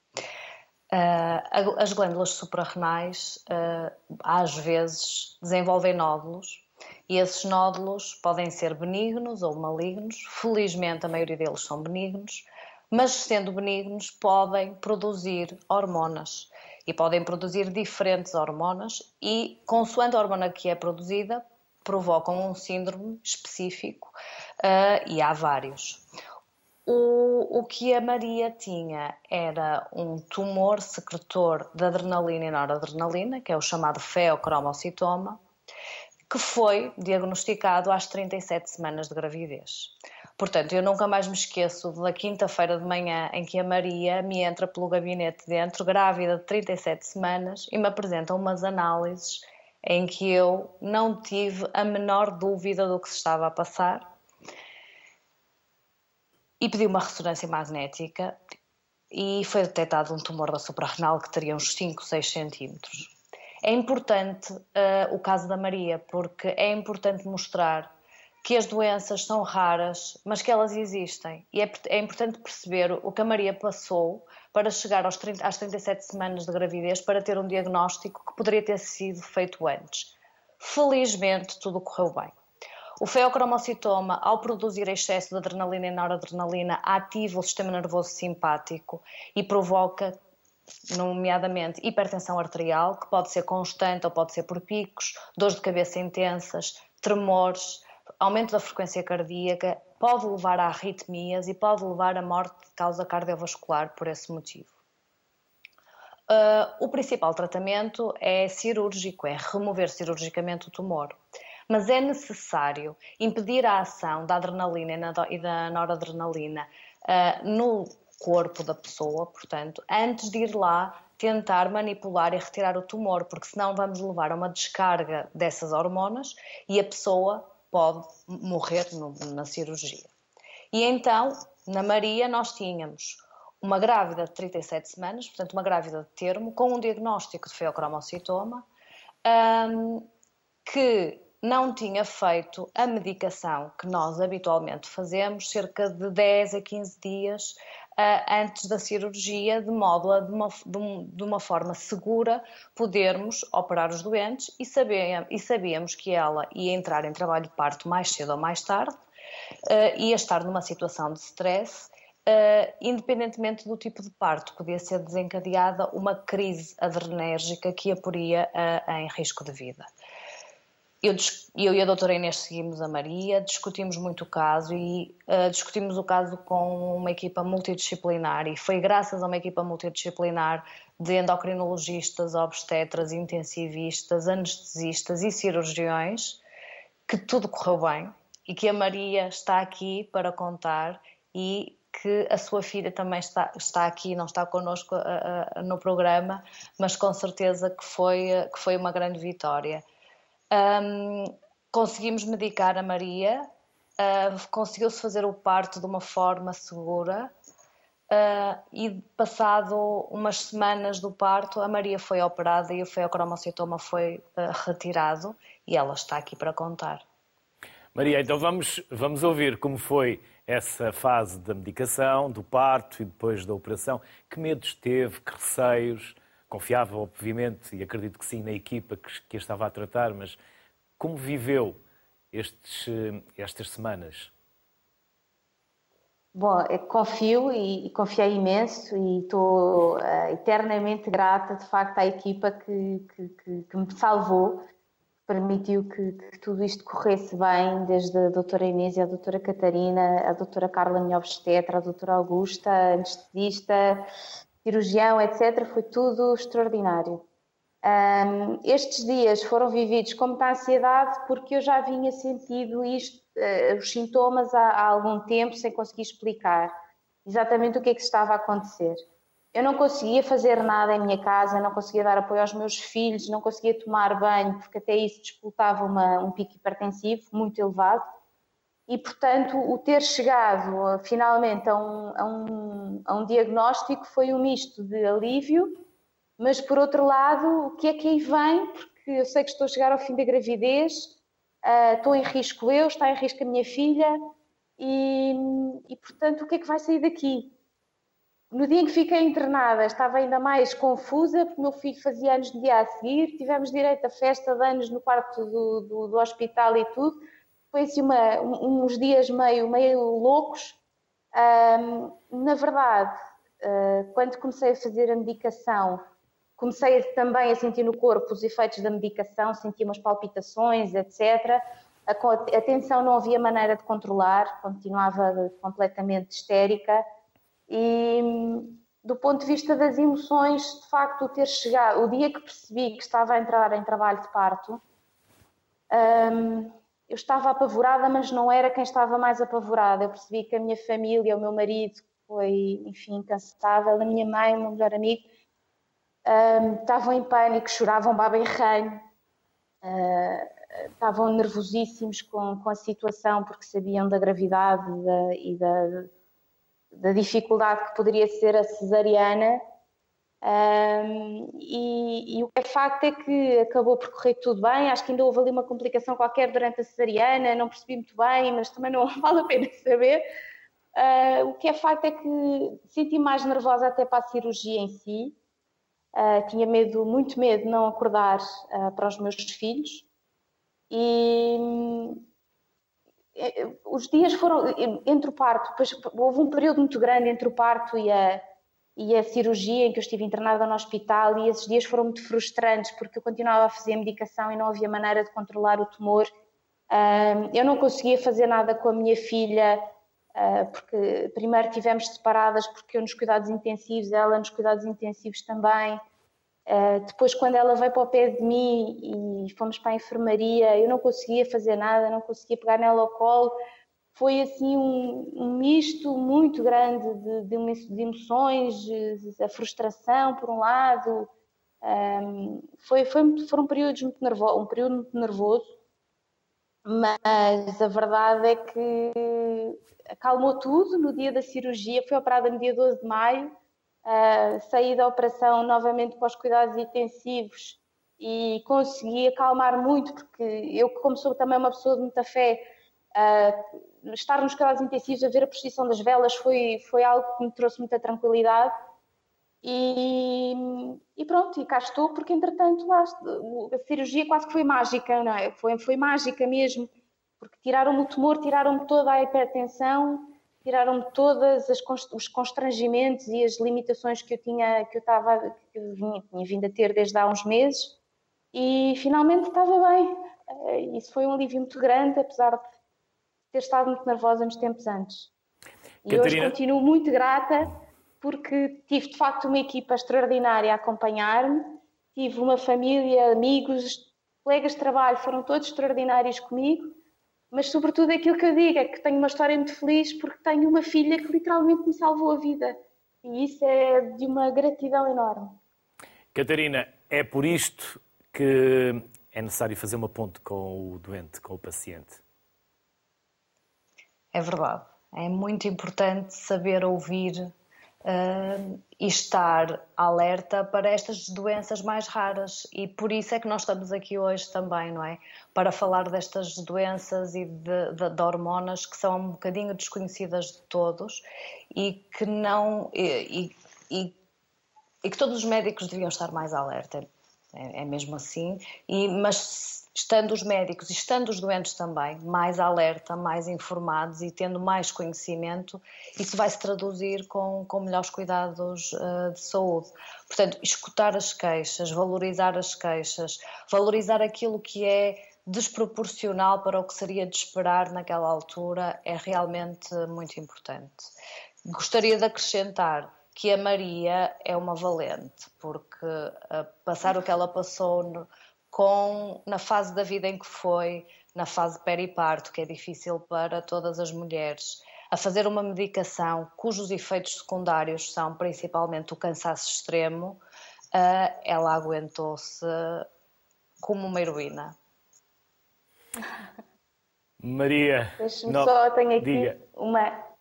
Uh, as glândulas suprarrenais uh, às vezes desenvolvem nódulos e esses nódulos podem ser benignos ou malignos. Felizmente a maioria deles são benignos, mas sendo benignos, podem produzir hormonas e podem produzir diferentes hormonas e, consoante a hormona que é produzida, provocam um síndrome específico uh, e há vários. O, o que a Maria tinha era um tumor secretor de adrenalina e noradrenalina, que é o chamado feocromocitoma, que foi diagnosticado às 37 semanas de gravidez. Portanto, eu nunca mais me esqueço da quinta-feira de manhã em que a Maria me entra pelo gabinete dentro, grávida de 37 semanas, e me apresenta umas análises em que eu não tive a menor dúvida do que se estava a passar. E pedi uma ressonância magnética e foi detectado um tumor da suprarrenal que teria uns 5, 6 centímetros. É importante uh, o caso da Maria, porque é importante mostrar que as doenças são raras, mas que elas existem. E é, é importante perceber o que a Maria passou para chegar aos 30, às 37 semanas de gravidez para ter um diagnóstico que poderia ter sido feito antes. Felizmente, tudo correu bem. O feocromocitoma, ao produzir excesso de adrenalina e noradrenalina, ativa o sistema nervoso simpático e provoca nomeadamente hipertensão arterial, que pode ser constante ou pode ser por picos, dores de cabeça intensas, tremores, aumento da frequência cardíaca, pode levar a arritmias e pode levar à morte de causa cardiovascular por esse motivo. Uh, o principal tratamento é cirúrgico, é remover cirurgicamente o tumor. Mas é necessário impedir a ação da adrenalina e da noradrenalina uh, no corpo da pessoa, portanto, antes de ir lá tentar manipular e retirar o tumor, porque senão vamos levar a uma descarga dessas hormonas e a pessoa pode morrer no, na cirurgia. E então, na Maria, nós tínhamos uma grávida de 37 semanas, portanto, uma grávida de termo, com um diagnóstico de feocromocitoma, um, que não tinha feito a medicação que nós habitualmente fazemos, cerca de 10 a 15 dias uh, antes da cirurgia, de modo a, de uma, de uma forma segura, podermos operar os doentes e, sabia, e sabíamos que ela ia entrar em trabalho de parto mais cedo ou mais tarde, uh, ia estar numa situação de stress. Uh, independentemente do tipo de parto, podia ser desencadeada uma crise adrenérgica que a poria uh, em risco de vida eu, eu, e a doutora Inês seguimos a Maria, discutimos muito o caso e uh, discutimos o caso com uma equipa multidisciplinar e foi graças a uma equipa multidisciplinar de endocrinologistas, obstetras, intensivistas, anestesistas e cirurgiões que tudo correu bem e que a Maria está aqui para contar e que a sua filha também está, está aqui, não está connosco uh, uh, no programa, mas com certeza que foi, que foi uma grande vitória. Um, conseguimos medicar a Maria, uh, conseguiu-se fazer o parto de uma forma segura uh, e passado umas semanas do parto a Maria foi operada e o feocromocitoma foi uh, retirado e ela está aqui para contar. Maria, então vamos, vamos ouvir como foi essa fase da medicação, do parto e depois da operação. Que medos teve, que receios? Confiava, obviamente, e acredito que sim, na equipa que, que a estava a tratar, mas como viveu estes, estas semanas? Bom, confio e, e confiei imenso e estou uh, eternamente grata, de facto, à equipa que, que, que, me salvou, permitiu que, que, tudo isto corresse bem, desde a doutora Inês e a doutora Catarina, a doutora Carla minha obstetra, a doutora Augusta, anestesista, cirurgião, etc. Foi tudo extraordinário. Um, estes dias foram vividos com muita ansiedade porque eu já vinha sentido uh, os sintomas há, há, algum tempo sem conseguir explicar exatamente o que é que estava a acontecer. Eu não conseguia fazer nada em minha casa, não conseguia dar apoio aos meus filhos, não conseguia tomar banho porque até isso disputava uma, um pico hipertensivo muito elevado e, portanto, o ter chegado finalmente a um, a, um, a um, diagnóstico foi um misto de alívio, mas por outro lado, o que é que aí vem? Porque eu sei que estou a chegar ao fim da gravidez, uh, estou em risco eu, está em risco a minha filha, e, e portanto, o que é que vai sair daqui? No dia em que fiquei internada, estava ainda mais confusa, porque meu filho fazia anos no dia a seguir, tivemos direito a festa de anos no quarto do, do, do hospital e tudo foi assim uma, uns dias meio, meio loucos na verdade, uh, quando comecei a fazer a medicação, comecei também a sentir no corpo os efeitos da medicação, sentia umas palpitações, etc. A, a tensão não havia maneira de controlar, continuava completamente histérica e do ponto de vista das emoções, de facto, ter chegado, o dia que percebi que estava a entrar em trabalho de parto, um, eu estava apavorada, mas não era quem estava mais apavorada. Eu percebi que a minha família, o meu marido, foi, enfim, incansável, a minha mãe, o meu melhor amigo, um, estavam em pânico, choravam baba e uh, estavam nervosíssimos com, com a situação porque sabiam da gravidade da, e da da dificuldade que poderia ser a cesariana. Um, e, e, o que é facto é que acabou por correr tudo bem. Acho que ainda houve ali uma complicação qualquer durante a cesariana, não percebi muito bem, mas também não vale a pena saber. Uh, o que é facto é que senti mais nervosa até para a cirurgia em si. Uh, tinha medo, muito medo de não acordar uh, para os meus filhos. E, é, os dias foram entre o parto, depois houve um período muito grande entre o parto e a, e a cirurgia em que eu estive internada no hospital e esses dias foram muito frustrantes porque eu continuava a fazer medicação e não havia maneira de controlar o tumor. eu não conseguia fazer nada com a minha filha ah, porque primeiro tivemos separadas porque eu nos cuidados intensivos, ela nos cuidados intensivos também. Uh, depois, quando ela veio para o pé de mim e fomos para a enfermaria, eu não conseguia fazer nada, não conseguia pegar nela ao colo. Foi assim um, um misto muito grande de, de, de, emoções, a frustração por um lado. Um, foi, foi, foram períodos muito nervoso, um período muito nervoso, mas a verdade é que acalmou tudo no dia da cirurgia. Fui operada no dia 12 de maio uh, saí da operação novamente para os cuidados intensivos e consegui acalmar muito, porque eu, como sou também uma pessoa de muita fé, uh, estar nos cuidados intensivos a ver a posição das velas foi, foi algo que me trouxe muita tranquilidade. E, e, pronto, e cá estou, porque entretanto lá, a cirurgia quase que foi mágica, não é? Foi, foi mágica mesmo, porque tiraram-me o tumor, tiraram-me toda a hipertensão, tiraram-me todos os constrangimentos e as limitações que eu tinha, que eu estava, que eu vinha, tinha vindo a ter desde há uns meses e finalmente estava bem. Eh, isso foi um alívio muito grande, apesar de ter estado muito nervosa nos tempos antes. E Catarina... hoje continuo muito grata porque tive de facto uma equipa extraordinária a acompanhar-me, tive uma família, amigos, colegas de trabalho, foram todos extraordinários comigo mas sobretudo aquilo que eu digo é que tenho uma história muito feliz porque tenho uma filha que literalmente me salvou a vida. E isso é de uma gratidão enorme. Catarina, é por isto que é necessário fazer uma ponte com o doente, com o paciente. É verdade. É muito importante saber ouvir uh, e estar alerta para estas doenças mais raras. E por isso é que nós estamos aqui hoje também, não é? Para falar destas doenças e de, de, de hormonas que são um bocadinho desconhecidas de todos e que não. E, e, e que todos os médicos deviam estar mais alerta. É, é mesmo assim. E, mas estando os médicos e estando os doentes também mais alerta, mais informados e tendo mais conhecimento, isso vai se traduzir com, com melhores cuidados uh, de saúde. Portanto, escutar as queixas, valorizar as queixas, valorizar aquilo que é desproporcional para o que seria de esperar naquela altura é realmente muito importante. Gostaria de acrescentar que a Maria é uma valente, porque uh, passar o que ela passou no, com na fase da vida em que foi, na fase periparto, que é difícil para todas as mulheres, a fazer uma medicação cujos efeitos secundários são principalmente o cansaço extremo, uh, ela aguentou-se como uma heroína. Maria, deixe-me só, tenho aqui diga. uma.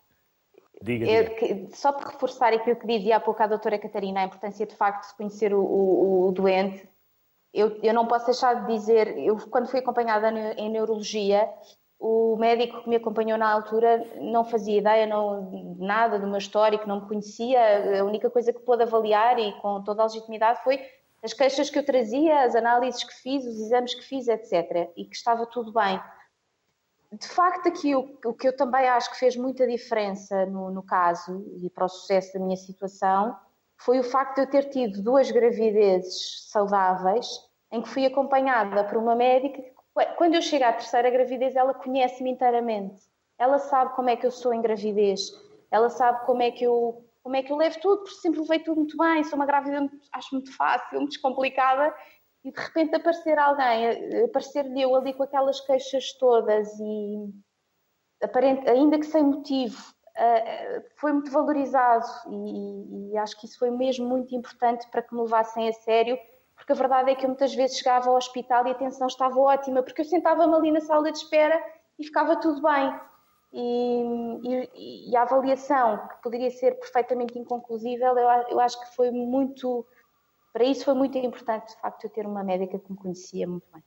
Diga, diga. só para reforçar aquilo que dizia há pouco a doutora Catarina, a importância de facto de conhecer o, o, o doente, eu, eu não posso deixar de dizer, eu quando fui acompanhada em neurologia, o médico que me acompanhou na altura não fazia ideia não, nada do meu histórico, não me conhecia, a única coisa que pôde avaliar e com toda a legitimidade foi as queixas que eu trazia, as análises que fiz, os exames que fiz, etc. E que estava tudo bem. De facto, aqui o, o, que eu também acho que fez muita diferença no, no, caso e para o sucesso da minha situação foi o facto de eu ter tido duas gravidezes saudáveis em que fui acompanhada por uma médica quando eu chego à terceira gravidez, ela conhece-me inteiramente. Ela sabe como é que eu sou em gravidez, ela sabe como é que eu, como é que eu levo tudo, porque sempre levei tudo muito bem, sou uma grávida, acho muito fácil, muito descomplicada e de repente aparecer alguém, aparecer-lhe eu ali com aquelas queixas todas e aparente, ainda que sem motivo, foi muito valorizado e, e, acho que isso foi mesmo muito importante para que me levassem a sério, porque a verdade é que eu muitas vezes chegava ao hospital e a atenção estava ótima, porque eu sentava-me ali na sala de espera e ficava tudo bem. E, e, e a avaliação, que poderia ser perfeitamente inconclusível, eu, eu acho que foi muito para isso foi muito importante, de facto, eu ter uma médica que me conhecia muito bem.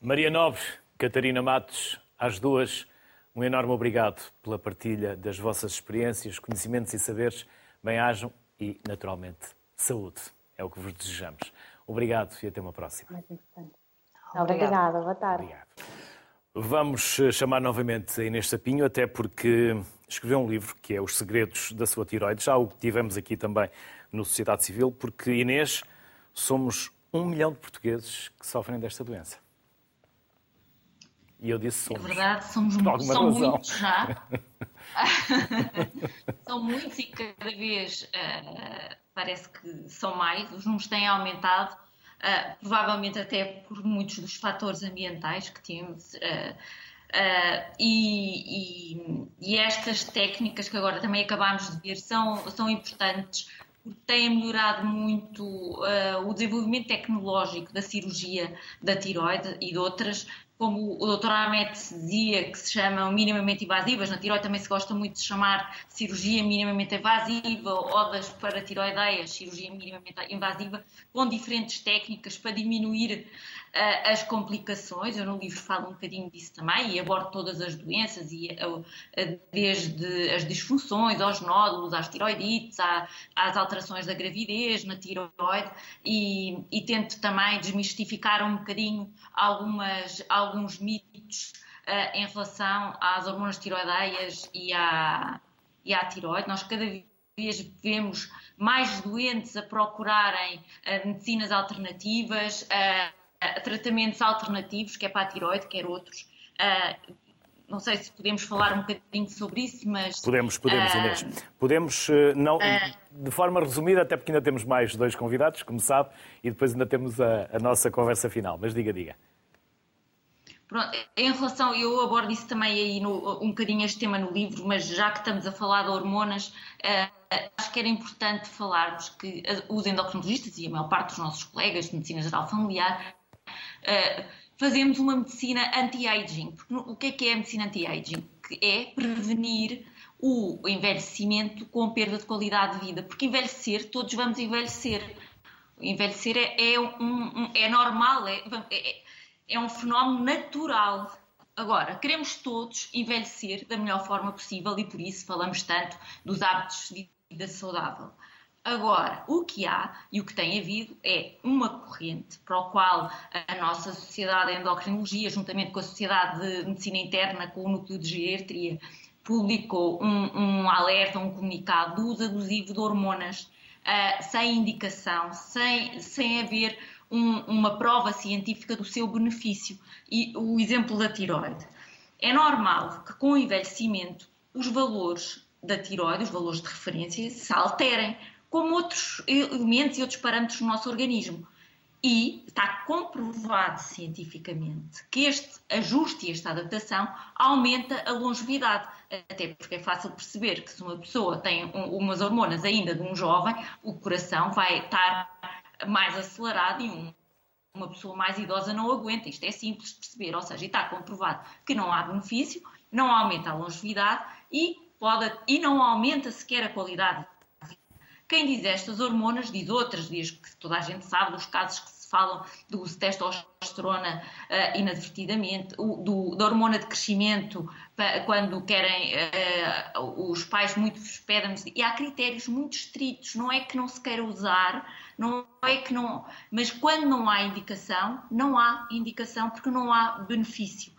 Maria Nobre, Catarina Matos, às duas, um enorme obrigado pela partilha das vossas experiências, conhecimentos e saberes. Bem-ajam e, naturalmente, saúde. É o que vos desejamos. Obrigado e até uma próxima. Mais importante. Obrigada, boa tarde. Obrigado. Vamos eh, chamar novamente a Inês Sapinho, até porque escreveu um livro que é Os Segredos da Sua Tiroide. Já o tivemos aqui também no Sociedade Civil, porque, Inês, somos um milhão de portugueses que sofrem desta doença. E eu disse somos. É verdade, somos são muitos já. são muitos e cada vez uh, parece que são mais. Os números têm aumentado, uh, provavelmente até por muitos dos fatores ambientais que temos. Uh, e, e, e, estas técnicas que agora também acabámos de ver são, são importantes tem melhorado muito uh, o desenvolvimento tecnológico da cirurgia da tiroide e de outras, como o Dr. Ahmed dizia, que se chamam minimamente invasivas. Na tiroide também se gosta muito de chamar cirurgia minimamente invasiva ou das paratiroideias, cirurgia minimamente invasiva, com diferentes técnicas para diminuir as complicações. Eu no livro falo um bocadinho disso também e abordo todas as doenças, e desde as disfunções aos nódulos, às tiroidites, às alterações da gravidez na tiroide e, e tento também desmistificar um bocadinho algumas, alguns mitos uh, em relação às hormonas tiroideias e à, e à tiroide. Nós cada vez vemos mais doentes a procurarem uh, medicinas alternativas, uh, tratamentos alternativos, quer para a tiroide, quer outros. Uh, não sei se podemos falar um bocadinho sobre isso, mas. Podemos, podemos, uh, Inês. Podemos, uh, não, de forma resumida, até porque ainda temos mais dois convidados, como sabe, e depois ainda temos a, a nossa conversa final. Mas diga, diga. Pronto, em relação, eu abordo isso também aí no, um bocadinho este tema no livro, mas já que estamos a falar de hormonas, uh, acho que era importante falarmos que os endocrinologistas e a maior parte dos nossos colegas de medicina geral familiar uh, fazemos uma medicina anti-aging. O que é que é a medicina anti-aging? Que é prevenir o envelhecimento com perda de qualidade de vida. Porque envelhecer, todos vamos envelhecer. Envelhecer é, é, um, é normal, é, é, é um fenómeno natural. Agora, queremos todos envelhecer da melhor forma possível e por isso falamos tanto dos hábitos de vida saudável. Agora, o que há e o que tem havido é uma corrente para o qual a nossa Sociedade de Endocrinologia, juntamente com a Sociedade de Medicina Interna, com o Núcleo de Geriatria, publicou um, um alerta, um comunicado do uso abusivo de hormonas uh, sem indicação, sem, sem haver um, uma prova científica do seu benefício. E o exemplo da tiroide. É normal que com o envelhecimento os valores da tiroide, os valores de referência, se alterem como outros elementos e outros parâmetros do nosso organismo. E está comprovado cientificamente que este ajuste e esta adaptação aumenta a longevidade. Até porque é fácil perceber que se uma pessoa tem umas hormonas ainda de um jovem, o coração vai estar mais acelerado e um, uma pessoa mais idosa não aguenta. Isto é simples de perceber, ou seja, está comprovado que não há benefício, não aumenta a longevidade e, pode, e não aumenta sequer a qualidade quem diz estas hormonas diz outras, diz que toda a gente sabe dos casos que se falam do uso de testosterona uh, inadvertidamente, o, do, da hormona de crescimento, quando querem, uh, os pais muito pedem e há critérios muito estritos, não é que não se queira usar, não é que não, mas quando não há indicação, não há indicação porque não há benefício.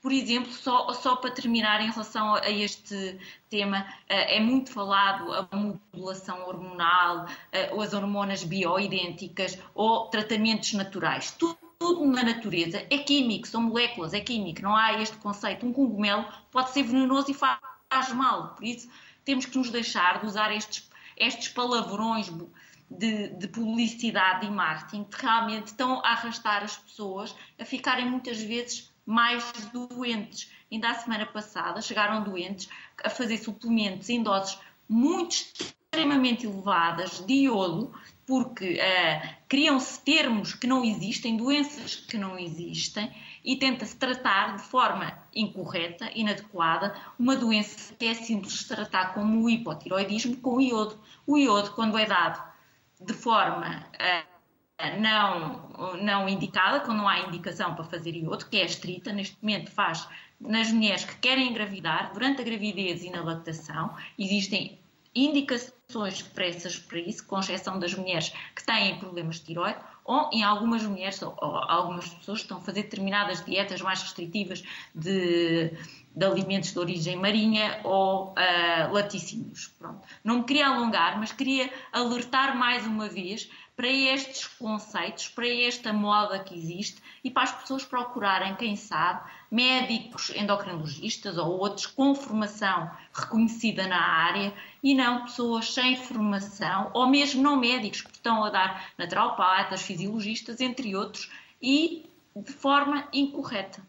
Por exemplo, só, só para terminar em relação a este tema, eh, é muito falado a modulação hormonal, eh, ou as hormonas bioidênticas, ou tratamentos naturais. Tudo, tudo na natureza é químico, são moléculas, é químico, não há este conceito. Um cogumelo pode ser venenoso e faz mal, por isso temos que nos deixar de usar estes, estes palavrões de, de, publicidade e marketing que realmente estão a arrastar as pessoas a ficarem muitas vezes mais doentes. Ainda a semana passada chegaram doentes a fazer suplementos em doses muito extremamente elevadas de iodo, porque uh, criam-se termos que não existem, doenças que não existem, e tenta-se tratar de forma incorreta, inadequada, uma doença que é simples de tratar como o hipotiroidismo com o iodo. O iodo, quando é dado de forma uh, não, não indicada, quando não há indicação para fazer iodo, que é estrita, neste momento faz nas mulheres que querem engravidar, durante a gravidez e na lactação, existem indicações expressas para isso, com exceção das mulheres que têm problemas de tiroide, ou em algumas mulheres ou, algumas pessoas estão a fazer determinadas dietas mais restritivas de, de alimentos de origem marinha ou uh, laticínios. Pronto. Não me queria alongar, mas queria alertar mais uma vez para estes conceitos, para esta moda que existe e para as pessoas procurarem, quem sabe, médicos endocrinologistas ou outros com formação reconhecida na área e não pessoas sem formação ou mesmo não médicos que estão a dar naturopatas, fisiologistas, entre outros, e de forma incorreta.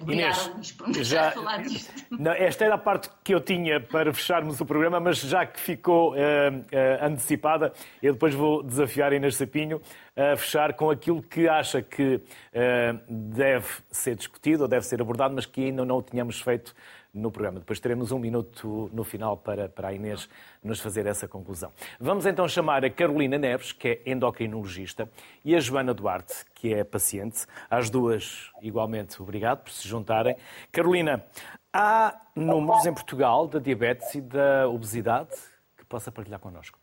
Obrigada, Inês, por me já, falar disto. Não, esta era a parte que eu tinha para fecharmos o programa, mas já que ficou uh, uh, antecipada, eu depois vou desafiar a Inês Sapinho a fechar com aquilo que acha que uh, deve ser discutido ou deve ser abordado, mas que ainda não o tínhamos feito no programa. Depois teremos um minuto no final para, para a Inês nos fazer essa conclusão. Vamos então chamar a Carolina Neves, que é endocrinologista, e a Joana Duarte, que é paciente. Às duas, igualmente, obrigado por se juntarem. Carolina, há números em Portugal da diabetes e da obesidade que possa partilhar connosco?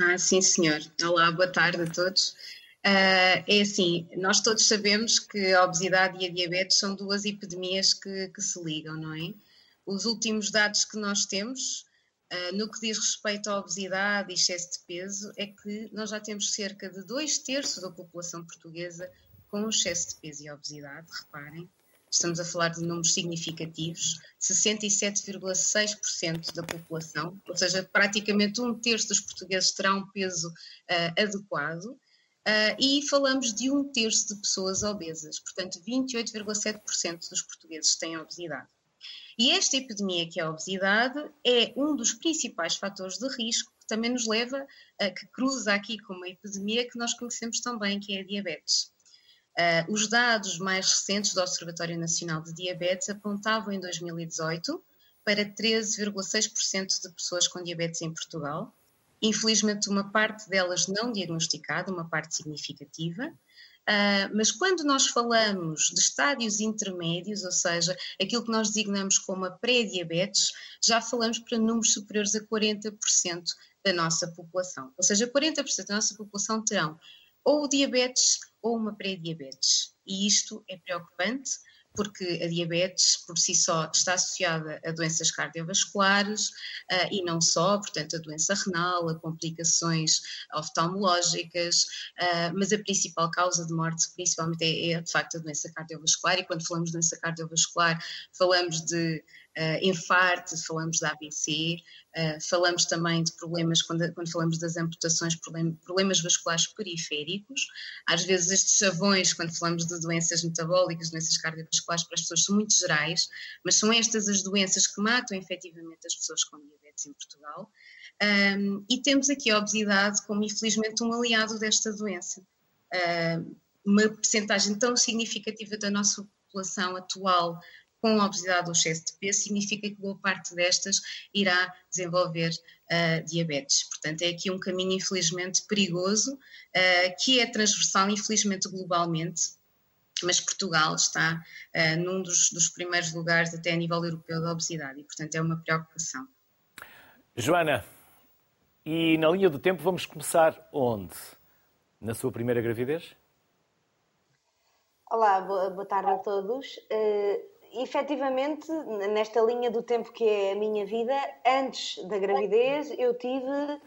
Ah, sim, senhor. Olá, boa tarde a todos. Uh, é assim, nós todos sabemos que a obesidade e a diabetes são duas epidemias que, que se ligam, não é? Os últimos dados que nós temos uh, no que diz respeito à obesidade e excesso de peso é que nós já temos cerca de dois terços da população portuguesa com excesso de peso e obesidade, reparem. Estamos a falar de números significativos, 67,6% da população, ou seja, praticamente um terço dos portugueses terá um peso uh, adequado. Uh, e falamos de um terço de pessoas obesas, portanto, 28,7% dos portugueses têm obesidade. E esta epidemia, que é a obesidade, é um dos principais fatores de risco que também nos leva a que cruza aqui com uma epidemia que nós conhecemos também, que é a diabetes. Uh, os dados mais recentes do Observatório Nacional de Diabetes apontavam em 2018 para 13,6% de pessoas com diabetes em Portugal, Infelizmente, uma parte delas não diagnosticada, uma parte significativa. Uh, mas quando nós falamos de estádios intermédios, ou seja, aquilo que nós designamos como a pré-diabetes, já falamos para números superiores a 40% da nossa população. Ou seja, 40% da nossa população terão ou diabetes ou uma pré-diabetes. E isto é preocupante porque a diabetes por si só está associada a doenças cardiovasculares uh, e não só, portanto, a doença renal, a complicações oftalmológicas, uh, mas a principal causa de morte, principalmente, é, é de facto a doença cardiovascular. E quando falamos de doença cardiovascular, falamos de uh, infarto, falamos de AVC, uh, falamos também de problemas, quando, quando falamos das amputações, problemas vasculares periféricos. Às vezes estes chavões, quando falamos de doenças metabólicas, doenças cardiovasculares, para as pessoas são muito gerais, mas são estas as doenças que matam efetivamente as pessoas com diabetes em Portugal. Um, e temos aqui a obesidade como, infelizmente, um aliado desta doença. Uh, uma percentagem tão significativa da nossa população atual com obesidade ou excesso de peso, significa que boa parte destas irá desenvolver uh, diabetes. Portanto, é aqui um caminho, infelizmente, perigoso, uh, que é transversal, infelizmente, globalmente, mas Portugal está uh, num dos, dos, primeiros lugares, até a nível europeu, da obesidade, e, portanto, é uma preocupação. Joana, e na linha do tempo vamos começar onde? Na sua primeira gravidez? Olá, boa, boa tarde a todos. Uh, efetivamente, nesta linha do tempo que é a minha vida, antes da gravidez, eu tive uh,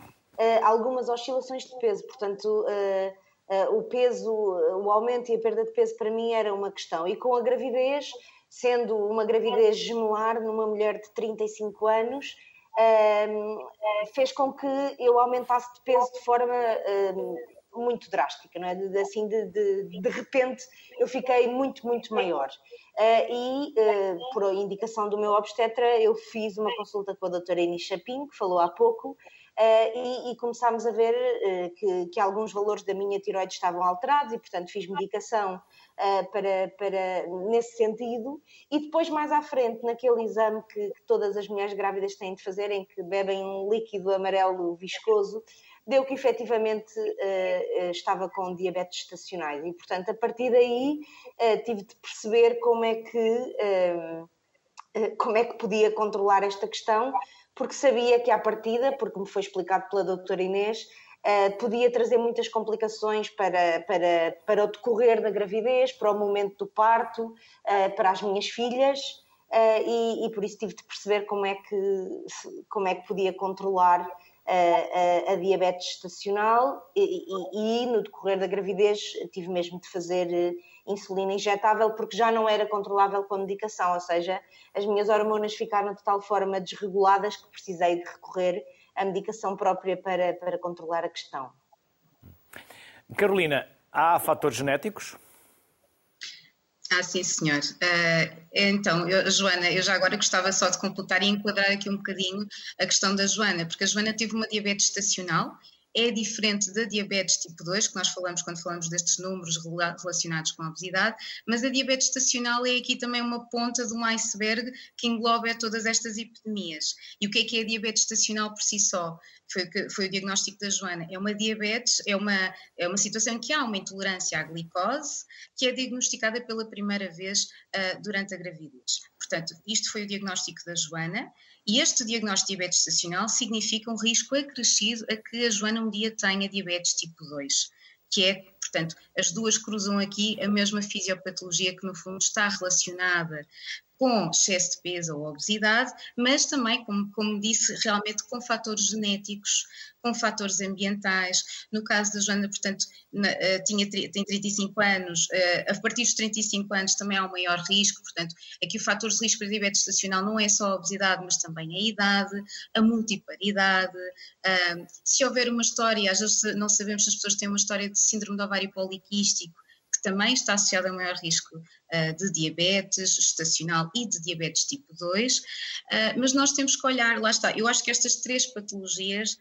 algumas oscilações de peso. Portanto, uh, o peso, o aumento e a perda de peso para mim era uma questão. E com a gravidez, sendo uma gravidez gemelar numa mulher de 35 anos, fez com que eu aumentasse de peso de forma muito drástica, não é? De, assim, de, de, de repente eu fiquei muito, muito maior. Uh, e, uh, por indicação do meu obstetra, eu fiz uma consulta com a doutora Inês Chapim, que falou há pouco, uh, e, e, começámos a ver que, que, alguns valores da minha tiroide estavam alterados e, portanto, fiz medicação para, para, nesse sentido. E depois, mais à frente, naquele exame que, que todas as mulheres grávidas têm de fazer, em que bebem um líquido amarelo viscoso, deu que efetivamente uh, estava com diabetes estacionais. E, portanto, a partir daí uh, tive de perceber como é que como é que podia controlar esta questão, porque sabia que à partida, porque me foi explicado pela doutora Inês, podia trazer muitas complicações para, para, para o decorrer da gravidez, para o momento do parto, para as minhas filhas, e, e por isso tive de perceber como é que, como é que podia controlar a, a, a diabetes estacional e, e, e, no decorrer da gravidez tive mesmo de fazer eh, insulina injetável porque já não era controlável com a medicação, ou seja, as minhas hormonas ficaram de tal forma desreguladas que precisei de recorrer à medicação própria para, para controlar a questão. Carolina, há fatores genéticos? Ah, sim, senhor. Uh, então, eu, Joana, eu já agora gostava só de completar e enquadrar aqui um bocadinho a questão da Joana, porque a Joana teve uma diabetes estacional, é diferente da diabetes tipo 2, que nós falamos quando falamos destes números relacionados com a obesidade, mas a diabetes estacional é aqui também uma ponta de um iceberg que engloba todas estas epidemias. E o que é que é a diabetes estacional por si só? Foi, foi o diagnóstico da Joana. É uma diabetes, é uma, é uma situação em que há uma intolerância à glicose, que é diagnosticada pela primeira vez uh, durante a gravidez. Portanto, isto foi o diagnóstico da Joana. E este diagnóstico de diabetes estacional significa um risco acrescido a que a Joana um dia tenha diabetes tipo 2, que é, portanto, as duas cruzam aqui a mesma fisiopatologia que no fundo está relacionada com excesso de peso ou obesidade, mas também, como, como disse, realmente com fatores genéticos, com fatores ambientais. No caso da Joana, portanto, na, uh, tinha, tem 35 anos, uh, a partir dos 35 anos também há um maior risco, portanto, aqui o fator de risco para diabetes estacional não é só a obesidade, mas também a idade, a multiparidade. Uh, se houver uma história, às vezes não sabemos se as pessoas têm uma história de síndrome do ovário poliquístico, que também está associado a maior risco de diabetes estacional e de diabetes tipo 2, uh, mas nós temos que olhar, lá está, eu acho que estas três patologias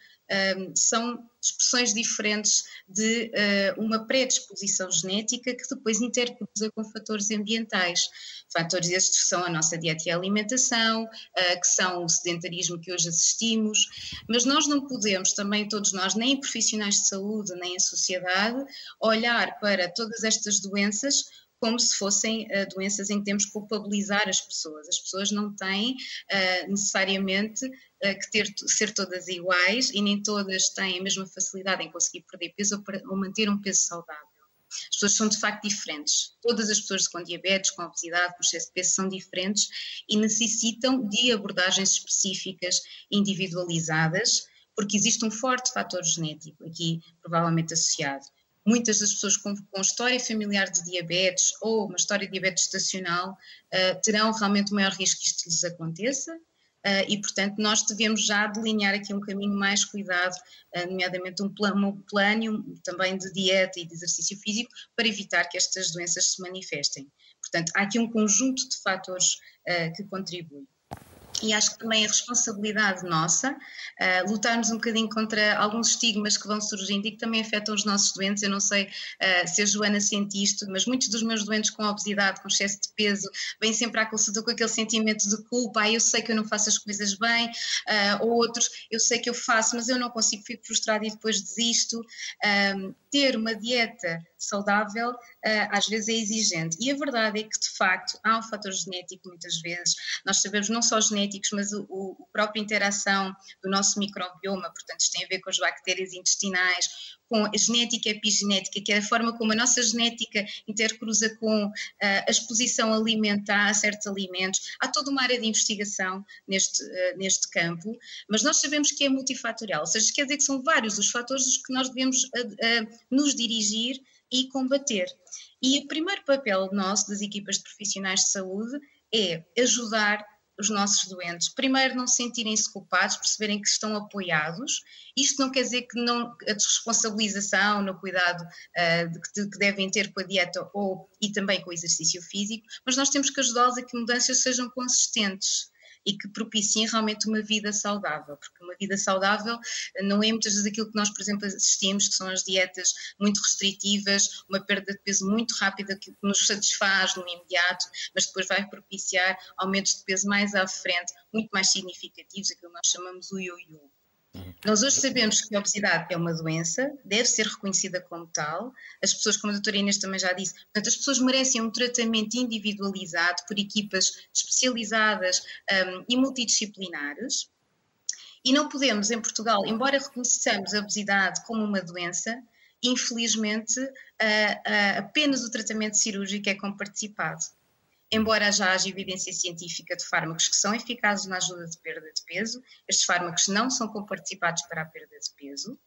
um, são expressões diferentes de uh, uma predisposição genética que depois intercruza com fatores ambientais. Fatores estes que são a nossa dieta e alimentação, que são o sedentarismo que hoje assistimos, mas nós não podemos também, todos nós, nem profissionais de saúde, nem a sociedade, olhar para todas estas doenças como se fossem uh, doenças em que temos que culpabilizar as pessoas. As pessoas não têm uh, necessariamente uh, que ter, ser todas iguais e nem todas têm a mesma facilidade em conseguir perder peso ou, ou manter um peso saudável. As pessoas são de facto diferentes. Todas as pessoas com diabetes, com obesidade, com excesso de peso são diferentes e necessitam de abordagens específicas, individualizadas, porque existe um forte fator genético aqui provavelmente associado muitas das pessoas com, com, história familiar de diabetes ou uma história de diabetes estacional uh, terão realmente maior risco que isto lhes aconteça. Uh, e, portanto, nós devemos já delinear aqui um caminho mais cuidado, uh, nomeadamente um plano, um plano também de dieta e de exercício físico, para evitar que estas doenças se manifestem. Portanto, há aqui um conjunto de fatores que contribuem e acho que também é responsabilidade nossa uh, lutarmos um bocadinho contra alguns estigmas que vão surgindo e que também afetam os nossos doentes. Eu não sei uh, se a Joana sente isto, mas muitos dos meus doentes com obesidade, com excesso de peso, vêm sempre à consulta com aquele sentimento de culpa, ah, eu sei que eu não faço as coisas bem, uh, ou outros, eu sei que eu faço, mas eu não consigo, fico frustrado e depois desisto. ter uma dieta saudável às vezes é exigente. E a verdade é que, de facto, há um fator genético muitas vezes. Nós sabemos não só genético, mas o, o, a própria interação do nosso microbioma, portanto, isto tem a ver com as bactérias intestinais, com a genética epigenética, que é a forma como a nossa genética intercruza com uh, a exposição alimentar a certos alimentos. Há toda uma área de investigação neste, uh, neste campo, mas nós sabemos que é multifatorial, ou seja, quer dizer que são vários os fatores que nós devemos uh, nos dirigir e combater. E o primeiro papel nosso, das equipas de profissionais de saúde, é ajudar os nossos doentes. Primeiro, não sentirem-se culpados, perceberem que estão apoiados. Isto não quer dizer que não, a desresponsabilização no cuidado uh, de, que devem ter com a dieta ou, e também com o exercício físico, mas nós temos que ajudá-los a que mudanças sejam consistentes e que propiciem realmente uma vida saudável, porque uma vida saudável não é muitas vezes aquilo que nós, por exemplo, assistimos, que são as dietas muito restritivas, uma perda de peso muito rápida que nos satisfaz no imediato, mas depois vai propiciar aumentos de peso mais à frente, muito mais significativos, aquilo que nós chamamos o yo-yo. Nós hoje sabemos que a obesidade é uma doença, deve ser reconhecida como tal. As pessoas, como a doutora Inês também já disse, portanto, as pessoas merecem um tratamento individualizado por equipas especializadas um, e multidisciplinares. E não podemos, em Portugal, embora reconheçamos a obesidade como uma doença, infelizmente, uh, uh, apenas o tratamento cirúrgico é comparticipado embora já haja evidência científica de fármacos que são eficazes na ajuda de perda de peso, estes fármacos não são comparticipados para a perda de peso.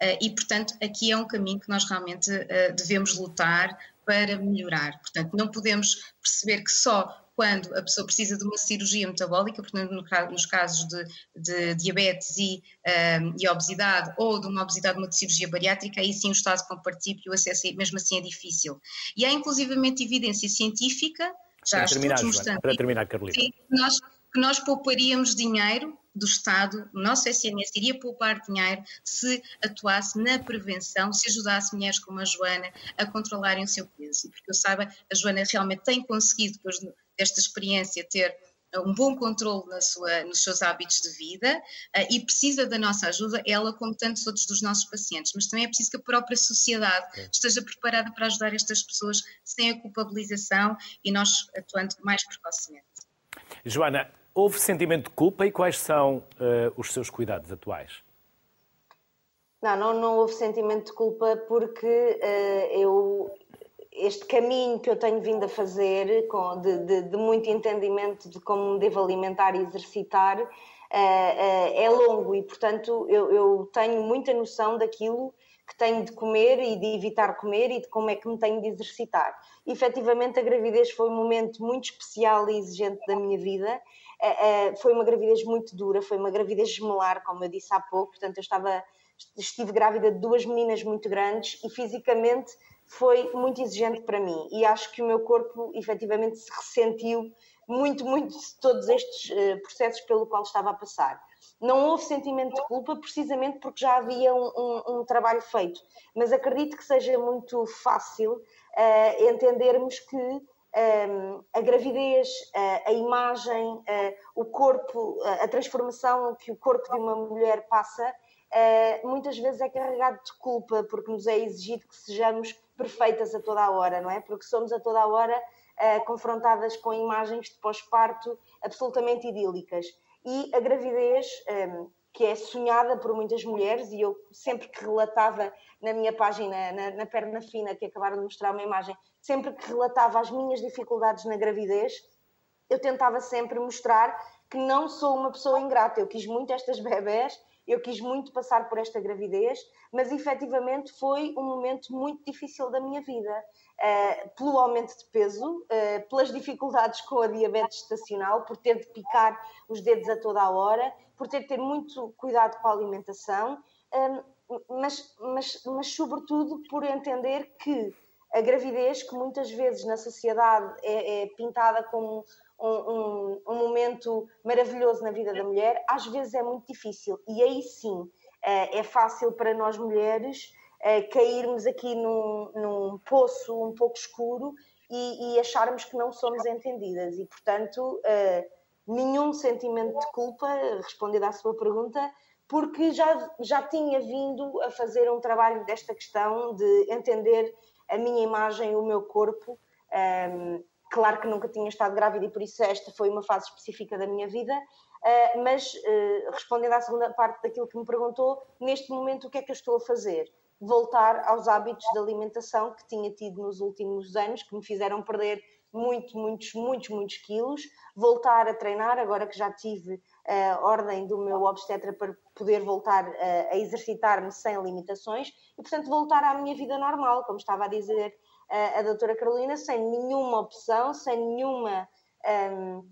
Eh, e, portanto, aqui é um caminho que nós realmente eh, devemos lutar para melhorar. Portanto, não podemos perceber que só quando a pessoa precisa de uma cirurgia metabólica, portanto, nos casos de, de diabetes e, um, e, obesidade, ou de uma obesidade, uma cirurgia bariátrica, aí sim o Estado compartilha e o acesso mesmo assim é difícil. E há inclusivamente evidência científica, já para terminar, mostrando para terminar, Carolina. Que nós, que nós pouparíamos dinheiro do Estado, o nosso SNS iria poupar dinheiro se atuasse na prevenção, se ajudasse mulheres como a Joana a controlarem o seu peso. Porque eu saiba, a Joana realmente tem conseguido, depois desta experiência, ter um bom controle na sua, nos seus hábitos de vida uh, e precisa da nossa ajuda, ela como tantos outros dos nossos pacientes, mas também é preciso que a própria sociedade esteja preparada para ajudar estas pessoas sem a culpabilização e nós atuando mais precocemente. Joana, houve sentimento de culpa e quais são uh, os seus cuidados atuais? Não, não, não houve sentimento de culpa porque uh, eu este caminho que eu tenho vindo a fazer com, de, de, de muito entendimento de como me devo alimentar e exercitar uh, uh, é longo e, portanto, eu, eu, tenho muita noção daquilo que tenho de comer e de evitar comer e de como é que me tenho de exercitar. E, efetivamente, a gravidez foi um momento muito especial e exigente da minha vida. Uh, foi uma gravidez muito dura, foi uma gravidez gemelar, como eu disse há pouco, portanto, eu estava, estive grávida de duas meninas muito grandes e fisicamente foi muito exigente para mim e acho que o meu corpo efetivamente se ressentiu muito, muito de todos estes uh, processos pelo qual estava a passar. Não houve sentimento de culpa, precisamente porque já havia um, um, um trabalho feito, mas acredito que seja muito fácil uh, entendermos que um, ehm, a gravidez, uh, a imagem, o corpo, a transformação que o corpo de uma mulher passa, muitas vezes é carregado de culpa, porque nos é exigido que sejamos perfeitas a toda a hora, não é? Porque somos a toda a hora uh, confrontadas com imagens de pós-parto absolutamente idílicas. E a gravidez, um, ehm, que é sonhada por muitas mulheres, e eu sempre que relatava na minha página, na, na perna fina, que acabaram de mostrar uma imagem, sempre que relatava as minhas dificuldades na gravidez, eu tentava sempre mostrar que não sou uma pessoa ingrata. Eu quis muito estas bebés eu quis muito passar por esta gravidez, mas efetivamente foi um momento muito difícil da minha vida. Uh, pelo aumento de peso, uh, pelas dificuldades com a diabetes estacional, por ter de picar os dedos a toda a hora, por ter de ter muito cuidado com a alimentação, uh, mas, mas, mas sobretudo por entender que a gravidez, que muitas vezes na sociedade é, é pintada como um, um, um, momento maravilhoso na vida da mulher, às vezes é muito difícil. E aí sim é, é fácil para nós mulheres é, cairmos aqui num, num, poço um pouco escuro e, e, acharmos que não somos entendidas. E, portanto, é, nenhum sentimento de culpa, respondendo à sua pergunta, porque já, já tinha vindo a fazer um trabalho desta questão de entender a minha imagem, o meu corpo. Um, claro que nunca tinha estado grávida e por isso esta foi uma fase específica da minha vida, uh, mas uh, respondendo à segunda parte daquilo que me perguntou, neste momento o que é que eu estou a fazer? Voltar aos hábitos de alimentação que tinha tido nos últimos anos, que me fizeram perder muito, muitos, muitos, muitos quilos, voltar a treinar, agora que já tive a ordem do meu obstetra para poder voltar a, a exercitar-me sem limitações e, portanto, voltar à minha vida normal, como estava a dizer a, doutora Carolina, sem nenhuma opção, sem nenhuma, um,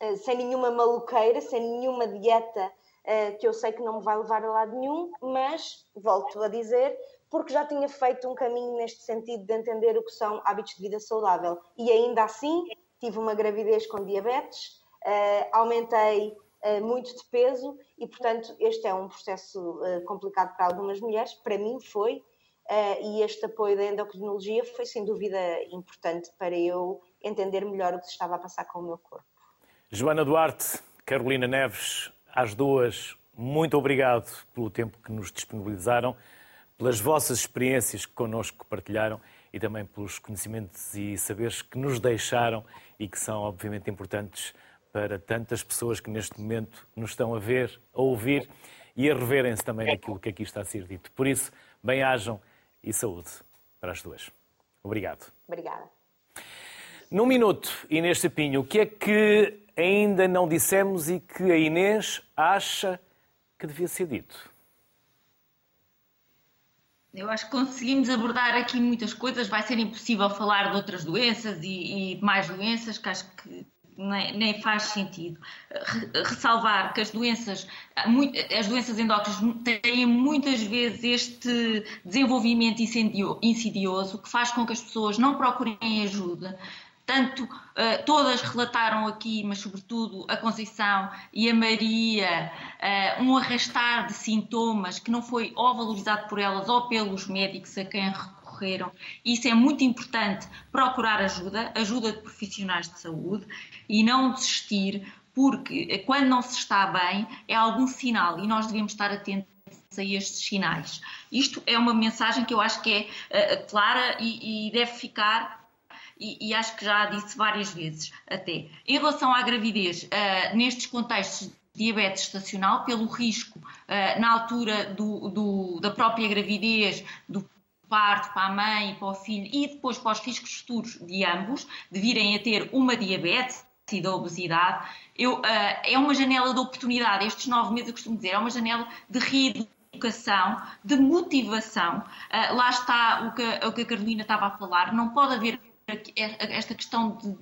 eh, sem nenhuma maluqueira, sem nenhuma dieta uh, que eu sei que não me vai levar a lado nenhum, mas, volto a dizer, porque já tinha feito um caminho neste sentido de entender o que são hábitos de vida saudável. E ainda assim, tive uma gravidez com diabetes, uh, aumentei muito de peso e, portanto, este é um processo complicado para algumas mulheres. Para mim foi, e este apoio da endocrinologia foi, sem dúvida, importante para eu entender melhor o que se estava a passar com o meu corpo. Joana Duarte, Carolina Neves, às duas, muito obrigado pelo tempo que nos disponibilizaram pelas vossas experiências que connosco partilharam e também pelos conhecimentos e saberes que nos deixaram e que são obviamente importantes para tantas pessoas que neste momento nos estão a ver, a ouvir e a reverem-se também naquilo que aqui está a ser dito. Por isso, bem-ajam e saúde para as duas. Obrigado. Obrigada. Num minuto, Inês Sapinho, o que é que ainda não dissemos e que a Inês acha que devia ser dito? Eu acho que conseguimos abordar aqui muitas coisas. Vai ser impossível falar de outras doenças e, e mais doenças, que acho que nem, nem, faz sentido. Ressalvar que as doenças, as doenças endócrinas têm muitas vezes este desenvolvimento insidioso que faz com que as pessoas não procurem ajuda, tanto uh, todas relataram aqui, mas sobretudo a Conceição e a Maria, uh, um arrastar de sintomas que não foi ou valorizado por elas ou pelos médicos a quem recorreram. Isso é muito importante, procurar ajuda, ajuda de profissionais de saúde e não desistir, porque quando não se está bem é algum sinal e nós devemos estar atentos a estes sinais. Isto é uma mensagem que eu acho que é uh, clara e, e deve ficar e, e, acho que já disse várias vezes até. Em relação à gravidez, uh, nestes contextos diabetes estacional, pelo risco uh, na altura do, do, da própria gravidez, do parto para a mãe e para o filho e depois para os riscos futuros de ambos, de virem a ter uma diabetes e da obesidade, eu, uh, é uma janela de oportunidade. Estes nove meses, eu costumo dizer, é uma janela de reeducação, de motivação. Uh, lá está o que, o que a Carolina estava a falar. Não pode haver esta questão de,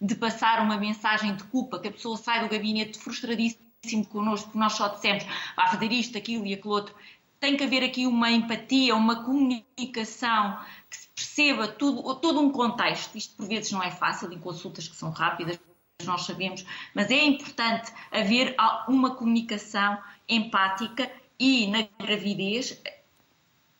de passar uma mensagem de culpa, que a pessoa sai do gabinete frustradíssimo connosco, porque nós só dissemos vai fazer isto, aquilo e aquilo outro. Tem que haver aqui uma empatia, uma comunicação que se perceba tudo, todo um contexto. Isto por vezes não é fácil em consultas que são rápidas, nós sabemos, mas é importante haver uma comunicação empática e na gravidez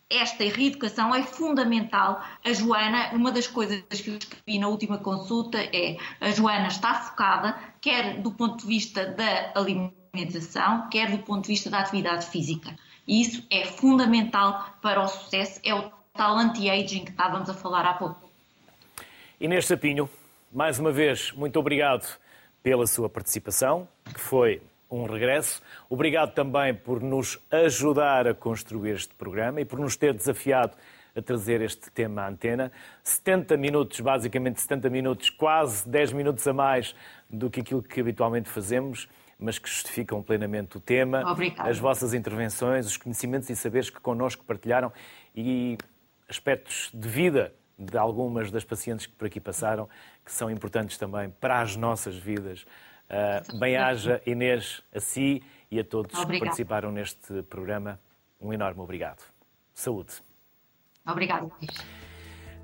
esta reeducação é fundamental. A Joana, uma das coisas que eu escrevi na última consulta é a Joana está focada, quer do ponto de vista da alimentação, quer do ponto de vista da atividade física. E isso é fundamental para o sucesso, é o tal anti-aging que estávamos a falar há pouco. Inês Sapinho, mais uma vez, muito obrigado pela sua participação, que foi um regresso. Obrigado também por nos ajudar a construir este programa e por nos ter desafiado a trazer este tema à antena. 70 minutos, basicamente 70 minutos, quase 10 minutos a mais do que aquilo que habitualmente fazemos, mas que justificam plenamente o tema, Obrigada. as vossas intervenções, os conhecimentos e saberes que connosco partilharam e aspectos de vida de algumas das pacientes que por aqui passaram, que são importantes também para as nossas vidas. Uh, Bem-haja, Inês, a si e a todos Obrigado. que participaram neste programa. Um enorme obrigado. Saúde. Obrigado.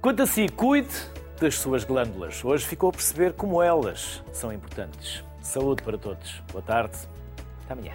Quanto a si, cuide das suas glândulas. Hoje ficou a perceber como elas são importantes. Saúde para todos. Boa tarde. Até amanhã.